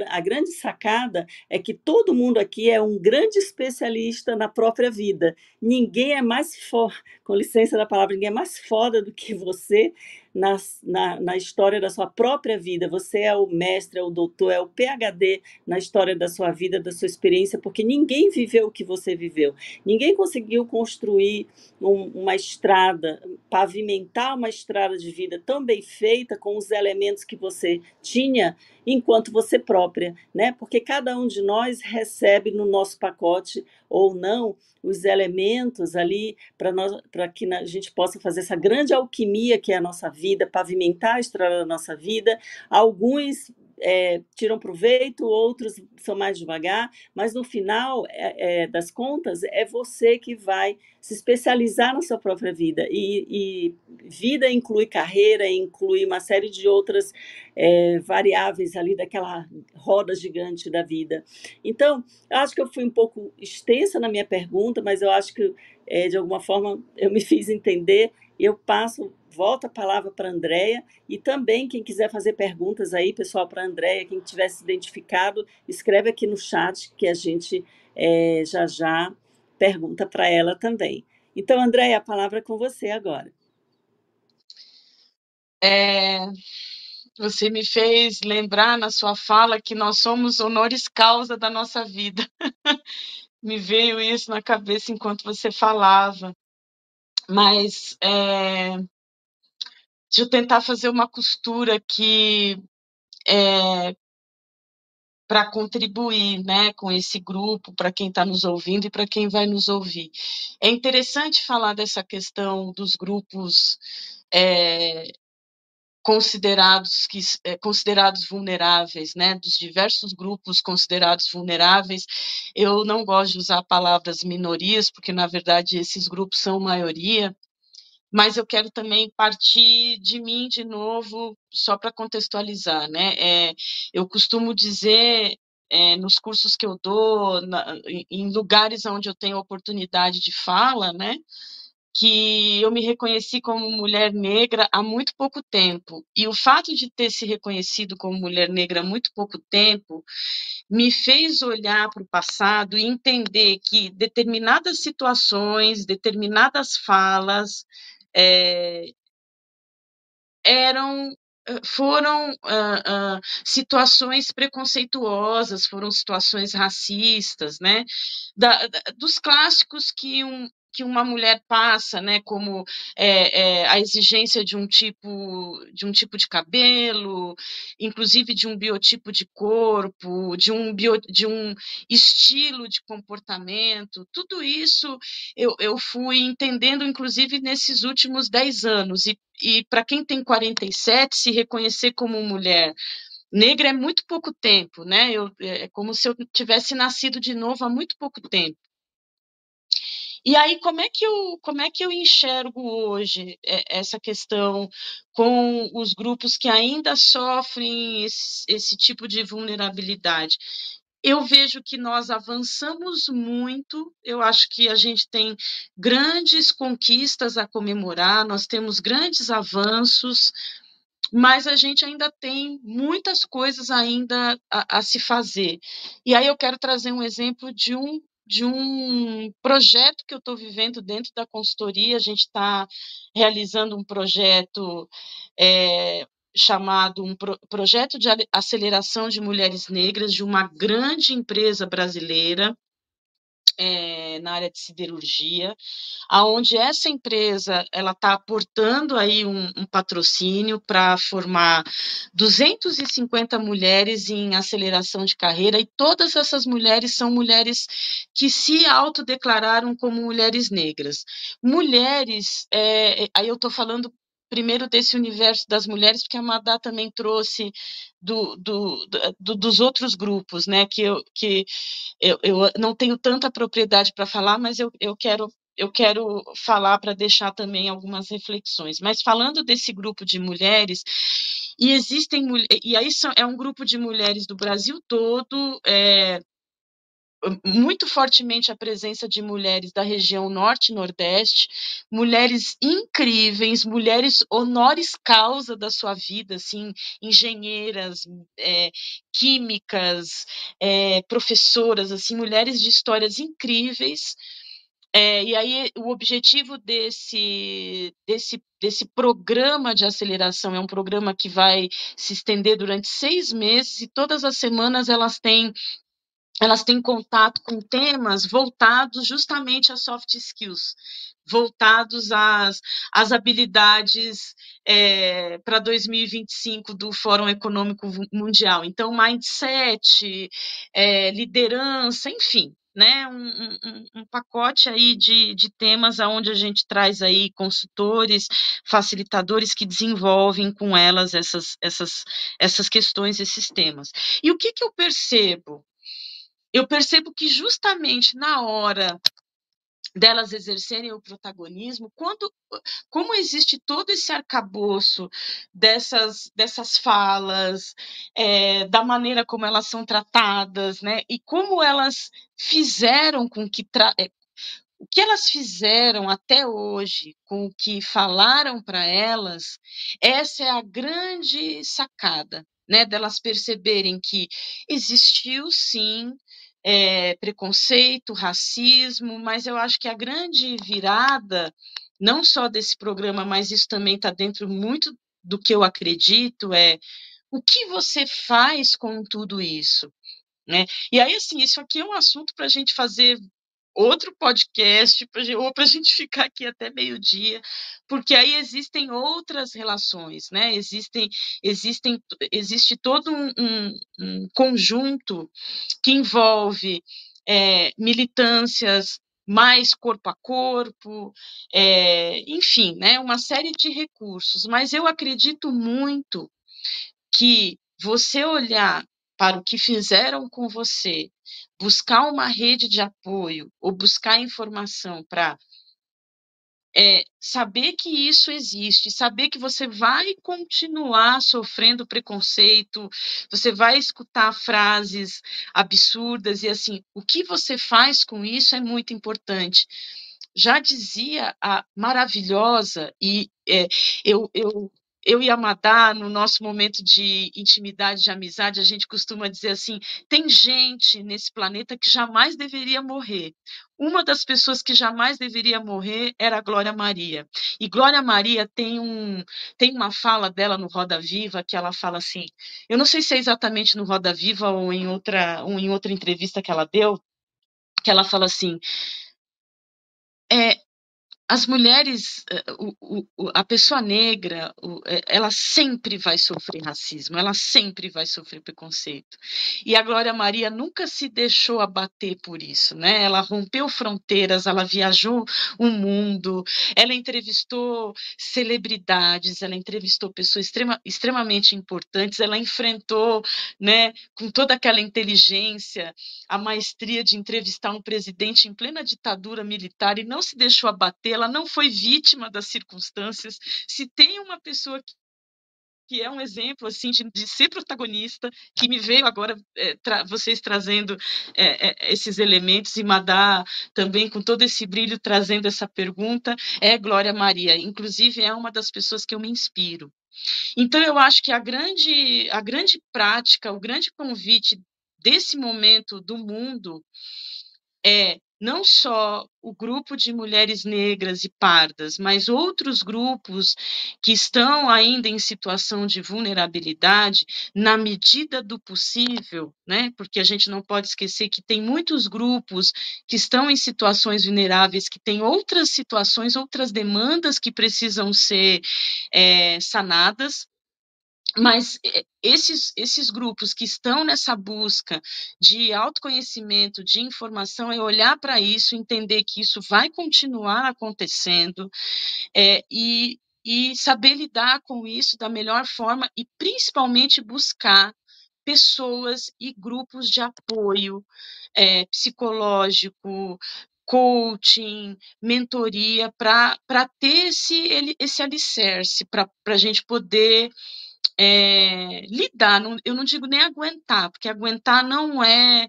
Speaker 2: a grande sacada é que todo mundo aqui é um grande especialista na própria vida. Ninguém é mais foda, com licença da palavra, ninguém é mais foda do que você na, na, na, história da sua própria vida. Você é o mestre, é o doutor, é o PhD na história da sua vida, da sua experiência, porque ninguém viveu o que você viveu. Ninguém conseguiu construir um, uma estrada, pavimentar uma estrada de vida tão bem feita com os elementos que você tinha enquanto você própria, né? Porque cada um de nós recebe no nosso pacote ou não os elementos ali para que a gente possa fazer essa grande alquimia que é a nossa vida, pavimentar a estrada da nossa vida. Alguns é, tiram proveito, outros são mais devagar, mas no final é, é, das contas é você que vai se especializar na sua própria vida. E, e vida inclui carreira, inclui uma série de outras é, variáveis ali daquela roda gigante da vida. Então, eu acho que eu fui um pouco extensa na minha pergunta, mas eu acho que é, de alguma forma eu me fiz entender. E eu passo volta a palavra para a Andréia e também quem quiser fazer perguntas aí, pessoal, para a Andréia, quem tiver se identificado, escreve aqui no chat que a gente é, já já pergunta para ela também. Então, Andréia, a palavra é com você agora.
Speaker 5: É, você me fez lembrar na sua fala que nós somos honores causa da nossa vida. me veio isso na cabeça enquanto você falava. Mas é, Deixa eu tentar fazer uma costura aqui é, para contribuir né, com esse grupo, para quem está nos ouvindo e para quem vai nos ouvir. É interessante falar dessa questão dos grupos é, considerados, que, é, considerados vulneráveis, né, dos diversos grupos considerados vulneráveis. Eu não gosto de usar palavras minorias, porque, na verdade, esses grupos são maioria, mas eu quero também partir de mim de novo, só para contextualizar, né? É, eu costumo dizer é, nos cursos que eu dou, na, em lugares onde eu tenho oportunidade de fala, né? Que eu me reconheci como mulher negra há muito pouco tempo. E o fato de ter se reconhecido como mulher negra há muito pouco tempo me fez olhar para o passado e entender que determinadas situações, determinadas falas, é, eram foram uh, uh, situações preconceituosas, foram situações racistas, né? Da, da, dos clássicos que um, que uma mulher passa, né, como é, é, a exigência de um tipo de um tipo de cabelo, inclusive de um biotipo de corpo, de um, bio, de um estilo de comportamento, tudo isso eu, eu fui entendendo, inclusive nesses últimos dez anos. E, e para quem tem 47, se reconhecer como mulher negra é muito pouco tempo, né? Eu, é como se eu tivesse nascido de novo há muito pouco tempo. E aí, como é que eu, como é que eu enxergo hoje é, essa questão com os grupos que ainda sofrem esse, esse tipo de vulnerabilidade? eu vejo que nós avançamos muito, eu acho que a gente tem grandes conquistas a comemorar, nós temos grandes avanços, mas a gente ainda tem muitas coisas ainda a, a se fazer. E aí eu quero trazer um exemplo de um de um projeto que eu estou vivendo dentro da consultoria. A gente está realizando um projeto é, chamado um pro, projeto de aceleração de mulheres negras de uma grande empresa brasileira é, na área de siderurgia, aonde essa empresa ela está aportando aí um, um patrocínio para formar 250 mulheres em aceleração de carreira e todas essas mulheres são mulheres que se autodeclararam como mulheres negras. Mulheres, é, aí eu estou falando primeiro desse universo das mulheres, porque a Madá também trouxe do, do, do, dos outros grupos, né, que eu, que eu, eu não tenho tanta propriedade para falar, mas eu, eu quero eu quero falar para deixar também algumas reflexões. Mas falando desse grupo de mulheres, e existem e aí é um grupo de mulheres do Brasil todo, é, muito fortemente a presença de mulheres da região norte e nordeste, mulheres incríveis, mulheres honores causa da sua vida, assim, engenheiras, é, químicas, é, professoras, assim, mulheres de histórias incríveis, É, e aí o objetivo desse, desse, desse programa de aceleração é um programa que vai se estender durante seis meses e todas as semanas elas têm elas têm contato com temas voltados justamente a soft skills, voltados às, às habilidades é, para 2025 do Fórum Econômico Mundial. Então, mindset, é, liderança, enfim, né, um, um, um, pacote aí de, de temas aonde a gente traz aí consultores, facilitadores que desenvolvem com elas essas, essas, essas questões, esses temas. E o que, que eu percebo? Eu percebo que justamente na hora delas exercerem o protagonismo, quando, como existe todo esse arcabouço dessas, dessas falas, é, da maneira como elas são tratadas, né, e como elas fizeram com que é, o que elas fizeram até hoje com o que falaram para elas, essa é a grande sacada, né, delas perceberem que existiu sim é, preconceito, racismo, mas eu acho que a grande virada, não só desse programa, mas isso também está dentro muito do que eu acredito, é o que você faz com tudo isso? Né? E aí, assim, isso aqui é um assunto para a gente fazer outro podcast, ou para a gente ficar aqui até meio-dia, porque aí existem outras relações, né? Existem, existem, existe todo um, um, um conjunto que envolve é, militâncias mais corpo a corpo, é, enfim, né, uma série de recursos. Mas eu acredito muito que você olhar para o que fizeram com você, buscar uma rede de apoio ou buscar informação para é, saber que isso existe, saber que você vai continuar sofrendo preconceito, você vai escutar frases absurdas e assim, o que você faz com isso é muito importante. Já dizia a maravilhosa, e é, eu, eu eu e a Madá, no nosso momento de intimidade, de amizade, a gente costuma dizer assim: tem gente nesse planeta que jamais deveria morrer. Uma das pessoas que jamais deveria morrer era a Glória Maria. E Glória Maria tem, um, tem uma fala dela no Roda Viva que ela fala assim: eu não sei se é exatamente no Roda Viva ou em outra, ou em outra entrevista que ela deu, que ela fala assim. É, as mulheres, eh, a pessoa negra, eh, ela sempre vai sofrer racismo, ela sempre vai sofrer preconceito. E a Glória Maria nunca se deixou abater por isso, né? Ela rompeu fronteiras, ela viajou o mundo, ela entrevistou celebridades, ela entrevistou pessoas extrema, extremamente importantes, ela enfrentou, né, com toda aquela inteligência, a maestria de entrevistar um presidente em plena ditadura militar e não se deixou abater ela não foi vítima das circunstâncias. Se tem uma pessoa que que é um exemplo assim de, de, ser protagonista, que me veio agora é, tra vocês trazendo é, é, esses elementos e Madá também com todo esse brilho trazendo essa pergunta, é Glória Maria. Inclusive é uma das pessoas que eu me inspiro. Então eu acho que a grande a grande prática, o grande convite desse momento do mundo é não só o grupo de mulheres negras e pardas, mas outros grupos que estão ainda em situação de vulnerabilidade, na medida do possível, né? Porque a gente não pode esquecer que tem muitos grupos que estão em situações vulneráveis, que têm outras situações, outras demandas que precisam ser é, sanadas, mas esses, esses grupos que estão nessa busca de autoconhecimento, de informação, é olhar para isso, entender que isso vai continuar acontecendo é, e, e saber lidar com isso da melhor forma e principalmente buscar pessoas e grupos de apoio é, psicológico, coaching, mentoria, para ter esse, esse alicerce, para a gente poder é, lidar, não, eu não digo nem aguentar, porque aguentar não é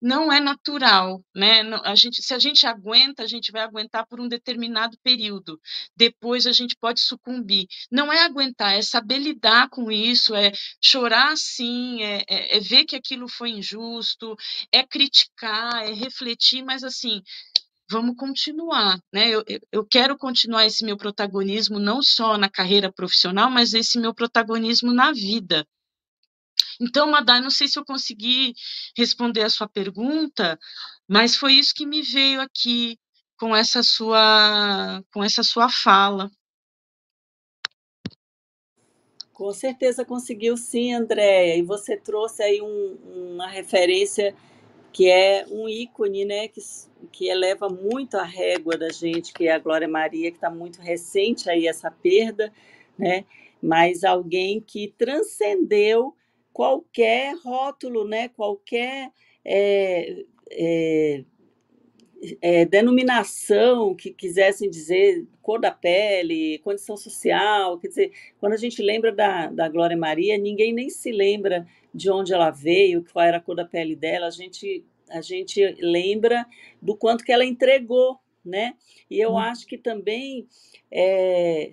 Speaker 5: não é natural, né? A gente, se a gente aguenta, a gente vai aguentar por um determinado período. Depois a gente pode sucumbir. Não é aguentar, é saber lidar com isso, é chorar sim, é, é, é ver que aquilo foi injusto, é criticar, é refletir, mas assim, vamos continuar, né? Eu, eu quero continuar esse meu protagonismo não só na carreira profissional, mas esse meu protagonismo na vida. Então, Madai, não sei se eu consegui responder a sua pergunta, mas foi isso que me veio aqui com essa sua com essa sua fala.
Speaker 2: Com certeza conseguiu sim, Andréia. E você trouxe aí um, uma referência que é um ícone, né, que, que eleva muito a régua da gente, que é a Glória Maria, que está muito recente aí essa perda, né, mas alguém que transcendeu qualquer rótulo, né, qualquer é, é, é, denominação que quisessem dizer cor da pele, condição social, quer dizer, quando a gente lembra da, da Glória Maria, ninguém nem se lembra de onde ela veio, qual era a cor da pele dela, a gente, a gente lembra do quanto que ela entregou, né? E eu hum. acho que também é,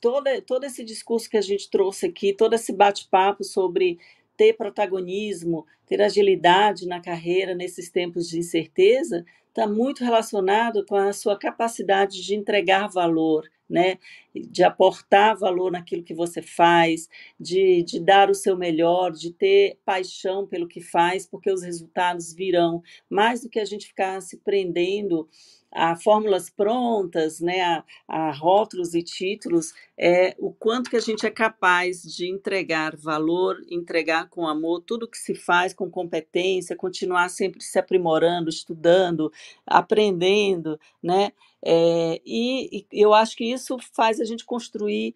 Speaker 2: todo, todo esse discurso que a gente trouxe aqui, todo esse bate-papo sobre ter protagonismo, ter agilidade na carreira nesses tempos de incerteza, está muito relacionado com a sua capacidade de entregar valor, né? de aportar valor naquilo que você faz, de, de dar o seu melhor, de ter paixão pelo que faz, porque os resultados virão, mais do que a gente ficar se prendendo a fórmulas prontas, né, a, a, rótulos e títulos, é o quanto que a gente é capaz de entregar valor, entregar com amor tudo que se faz com competência, continuar sempre se aprimorando, estudando, aprendendo, né? É, e, e, eu acho que isso faz a gente construir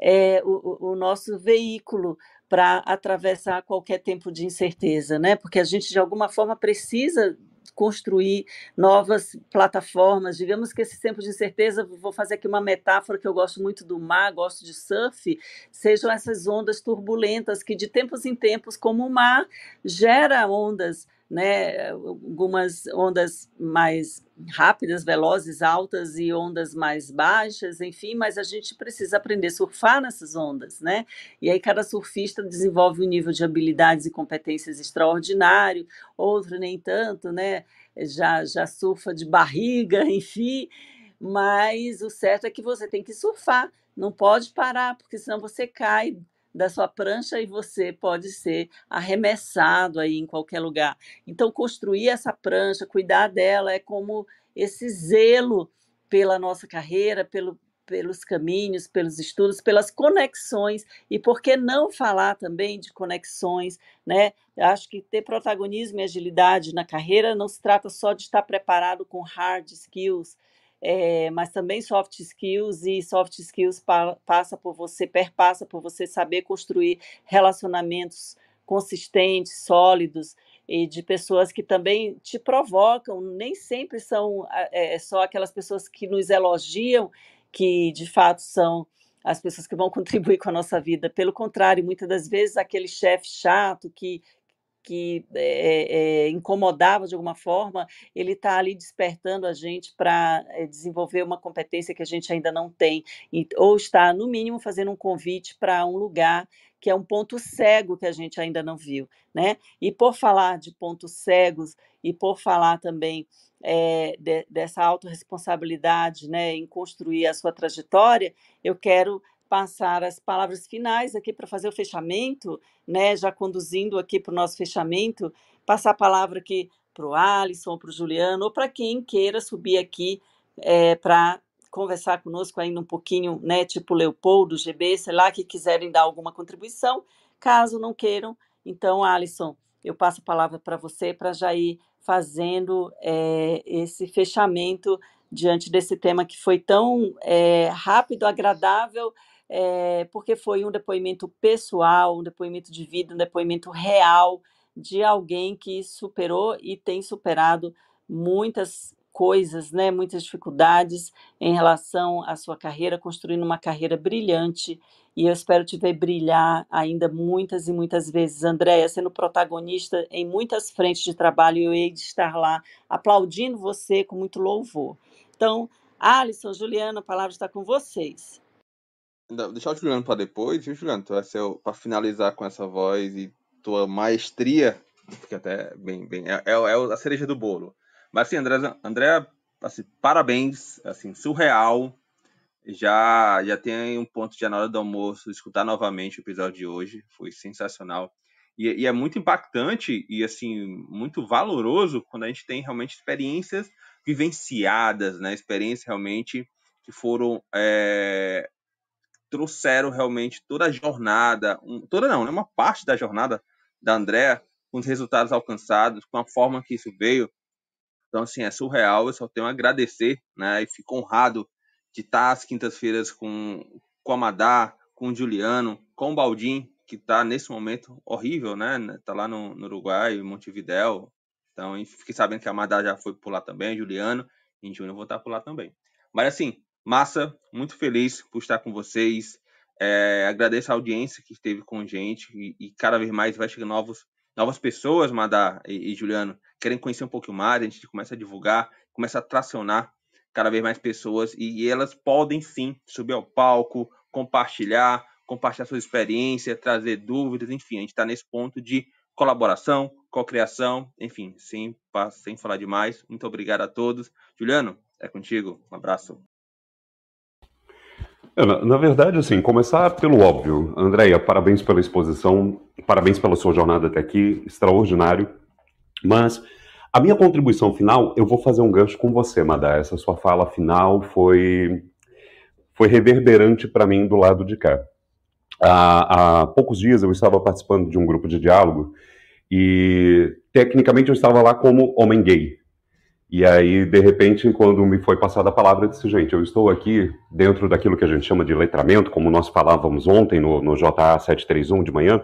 Speaker 2: é, o, o nosso veículo para atravessar qualquer tempo de incerteza, né? Porque a gente de alguma forma precisa construir novas plataformas. Digamos que esse tempo de incerteza, vou fazer aqui uma metáfora que eu gosto muito do mar, gosto de surf, sejam essas ondas turbulentas que de tempos em tempos, como o mar gera ondas né, algumas ondas mais rápidas, velozes, altas e ondas mais baixas, enfim, mas a gente precisa aprender a surfar nessas ondas, né? E aí cada surfista desenvolve um nível de habilidades e competências extraordinário, outro nem tanto, né? Já já surfa de barriga, enfim, mas o certo é que você tem que surfar, não pode parar, porque senão você cai da sua prancha e você pode ser arremessado aí em qualquer lugar. Então, construir essa prancha, cuidar dela, é como esse zelo pela nossa carreira, pelo, pelos caminhos, pelos estudos, pelas conexões, e por que não falar também de conexões, né? Acho que ter protagonismo e agilidade na carreira não se trata só de estar preparado com hard skills, é, mas também soft skills e soft skills pa passa por você, perpassa por você saber construir relacionamentos consistentes, sólidos e de pessoas que também te provocam, nem sempre são é, só aquelas pessoas que nos elogiam, que de fato são as pessoas que vão contribuir com a nossa vida. Pelo contrário, muitas das vezes aquele chefe chato que, que é, é, incomodava de alguma forma, ele está ali despertando a gente para é, desenvolver uma competência que a gente ainda não tem, e, ou está, no mínimo, fazendo um convite para um lugar que é um ponto cego que a gente ainda não viu. Né? E por falar de pontos cegos e por falar também é, de, dessa autorresponsabilidade né, em construir a sua trajetória, eu quero passar as palavras finais aqui para fazer o fechamento, né, já conduzindo aqui para o nosso fechamento, passar a palavra aqui para o Alisson, para o Juliano, ou para quem queira subir aqui é, para conversar conosco ainda um pouquinho, né, tipo Leopoldo, GB, sei lá, que quiserem dar alguma contribuição. Caso não queiram, então, Alisson, eu passo a palavra para você para já ir fazendo é, esse fechamento diante desse tema que foi tão é, rápido, agradável, é, porque foi um depoimento pessoal, um depoimento de vida, um depoimento real de alguém que superou e tem superado muitas coisas, né, muitas dificuldades em relação à sua carreira, construindo uma carreira brilhante. E eu espero te ver brilhar ainda muitas e muitas vezes, Andréia, sendo protagonista em muitas frentes de trabalho. Eu hei de estar lá aplaudindo você com muito louvor. Então, Alisson, Juliana, a palavra está com vocês.
Speaker 3: Deixar o Juliano para depois, viu, Juliano? Tu vai ser para finalizar com essa voz e tua maestria, que até bem, bem é, é, é a cereja do bolo. Mas assim, André, André assim, parabéns, assim, surreal. Já já tem um ponto de na hora do almoço escutar novamente o episódio de hoje, foi sensacional. E, e, é muito impactante e assim muito valoroso quando a gente tem realmente experiências vivenciadas, né? Experiências realmente que foram é, trouxeram realmente toda a jornada, um, toda não, né? Uma parte da jornada da Andrea com os resultados alcançados, com a forma que isso veio. Então, assim, é surreal. Eu só tenho a agradecer, né? E fico honrado de estar às quintas-feiras com, com a Madá, com o Juliano, com o Baldim, que está nesse momento horrível, né? Está lá no, no Uruguai, em Montevidéu. Então, fiquei sabendo que a Madá já foi por lá também, Juliano. Em junho eu vou estar por lá também. Mas, assim, massa, muito feliz por estar com vocês. É, agradeço a audiência que esteve com a gente e, e, cada vez mais vai chegando novos, novas pessoas, Madá e, e, Juliano, querem conhecer um pouco mais, a gente começa a divulgar, começa a tracionar cada vez mais pessoas e, e elas podem sim subir ao palco, compartilhar, compartilhar sua experiência, trazer dúvidas, enfim, a gente está nesse ponto de colaboração, cocriação, enfim, sem, sem falar demais. Muito obrigado a todos. Juliano, é contigo. Um abraço.
Speaker 4: Na, na, verdade, assim, começar pelo óbvio. Andréia, parabéns pela exposição, parabéns pela sua jornada até aqui, extraordinário. Mas a minha contribuição final, eu vou fazer um gancho com você, Madá. Essa sua fala final foi, foi reverberante para mim do lado de cá. Há, há poucos dias eu estava participando de um grupo de diálogo e, tecnicamente, eu estava lá como homem gay. E aí, de repente, quando me foi passada a palavra, eu disse, gente, eu estou aqui dentro daquilo que a gente chama de letramento, como nós falávamos ontem no, no JA 731 de manhã,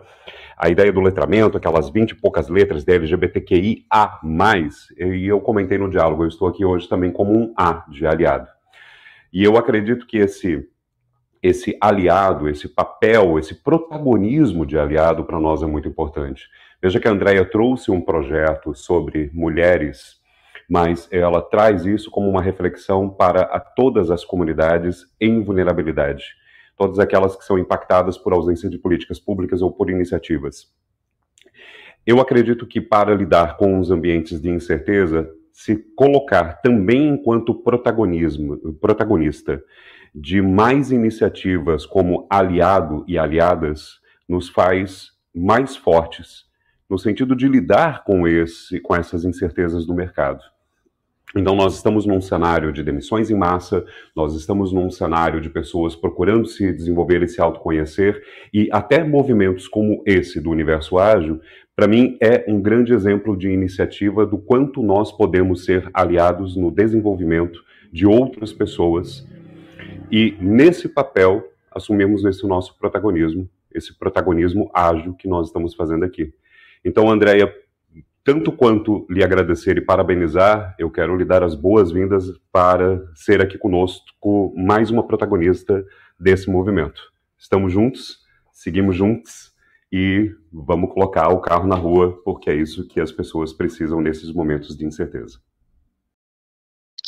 Speaker 4: a ideia do letramento, aquelas 20 e poucas letras da LGBTQIA+, e eu comentei no diálogo, eu estou aqui hoje também como um A de aliado. E eu acredito que esse esse aliado, esse papel, esse protagonismo de aliado para nós é muito importante. Veja que a Andrea trouxe um projeto sobre mulheres mas ela traz isso como uma reflexão para todas as comunidades em vulnerabilidade, todas aquelas que são impactadas por ausência de políticas públicas ou por iniciativas. Eu acredito que para lidar com os ambientes de incerteza, se colocar também enquanto protagonismo, protagonista de mais iniciativas como aliado e aliadas nos faz mais fortes no sentido de lidar com esse com essas incertezas do mercado. Então, nós estamos num cenário de demissões em massa, nós estamos num cenário de pessoas procurando se desenvolver e se autoconhecer, e até movimentos como esse do Universo Ágil, para mim, é um grande exemplo de iniciativa do quanto nós podemos ser aliados no desenvolvimento de outras pessoas e, nesse papel, assumimos esse nosso protagonismo, esse protagonismo ágil que nós estamos fazendo aqui. Então, Andréia, tanto quanto lhe agradecer e parabenizar, eu quero lhe dar as boas-vindas para ser aqui conosco mais uma protagonista desse movimento. Estamos juntos, seguimos juntos e vamos colocar o carro na rua, porque é isso que as pessoas precisam nesses momentos de incerteza.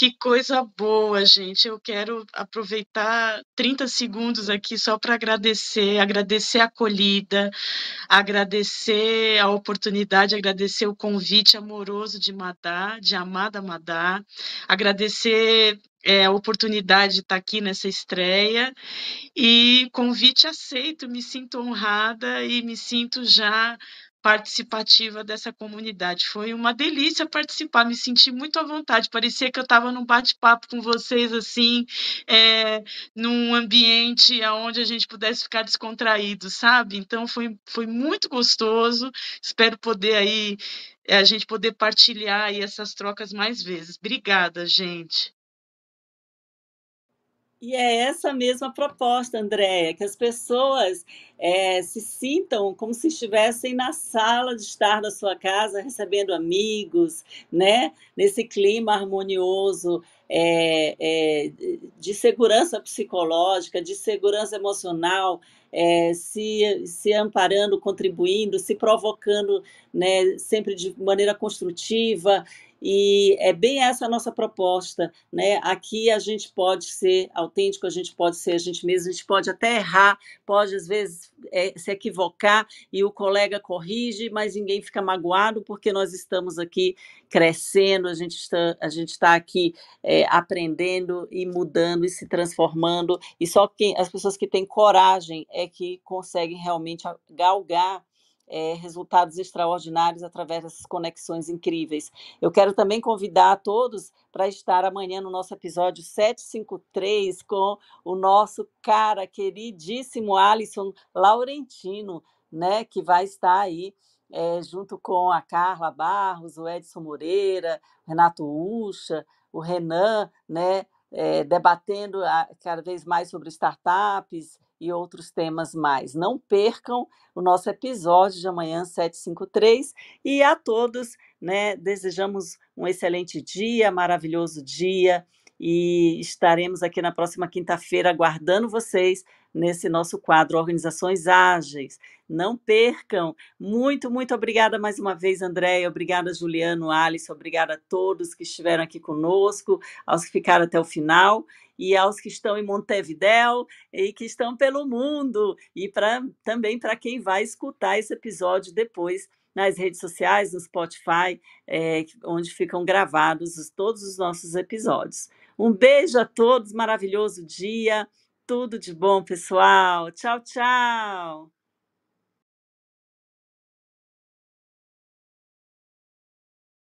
Speaker 5: Que coisa boa, gente. Eu quero aproveitar 30 segundos aqui só para agradecer, agradecer a acolhida, agradecer a oportunidade, agradecer o convite amoroso de Madá, de Amada Madá, agradecer é, a oportunidade de estar aqui nessa estreia. E convite aceito, me sinto honrada e me sinto já participativa dessa comunidade. Foi uma delícia participar, me senti muito à vontade. Parecia que eu estava num bate-papo com vocês, assim, é, num ambiente onde a gente pudesse ficar descontraído, sabe? Então foi, foi muito gostoso. Espero poder aí a gente poder partilhar aí essas trocas mais vezes. Obrigada, gente.
Speaker 2: E é essa mesma proposta, Andréia, que as pessoas é, se sintam como se estivessem na sala de estar da sua casa, recebendo amigos, né? nesse clima harmonioso é, é, de segurança psicológica, de segurança emocional, é, se, se amparando, contribuindo, se provocando né, sempre de maneira construtiva E é bem essa a nossa proposta, né? Aqui a gente pode ser autêntico, a gente pode ser a gente mesmo, a gente pode até errar, pode às vezes é, se equivocar e o colega corrige, mas ninguém fica magoado porque nós estamos aqui crescendo, a gente está, a gente está aqui é, aprendendo e mudando e se transformando, e só quem, as pessoas que têm coragem é que conseguem realmente galgar é, resultados extraordinários através dessas conexões incríveis. Eu quero também convidar a todos para estar amanhã no nosso episódio 753 com o nosso cara queridíssimo Alisson Laurentino, né, que vai estar aí é, junto com a Carla Barros, o Edson Moreira, Renato Ucha, o Renan, né, é, debatendo a, cada vez mais sobre startups e outros temas mais. Não percam o nosso episódio de amanhã, 753, e a todos, né, desejamos um excelente dia, maravilhoso dia, e estaremos aqui na próxima quinta-feira aguardando vocês nesse nosso quadro Organizações Ágeis. Não percam. Muito, muito obrigada mais uma vez, Andréia. Obrigada, Juliano, Alice. Obrigada a todos que estiveram aqui conosco, aos que ficaram até o final e aos que estão em Montevidéu e que estão pelo mundo e pra, também para quem vai escutar esse episódio depois nas redes sociais, no Spotify, é, onde ficam gravados todos os nossos episódios. Um beijo a todos, maravilhoso dia. Tudo de bom, pessoal. Tchau, tchau.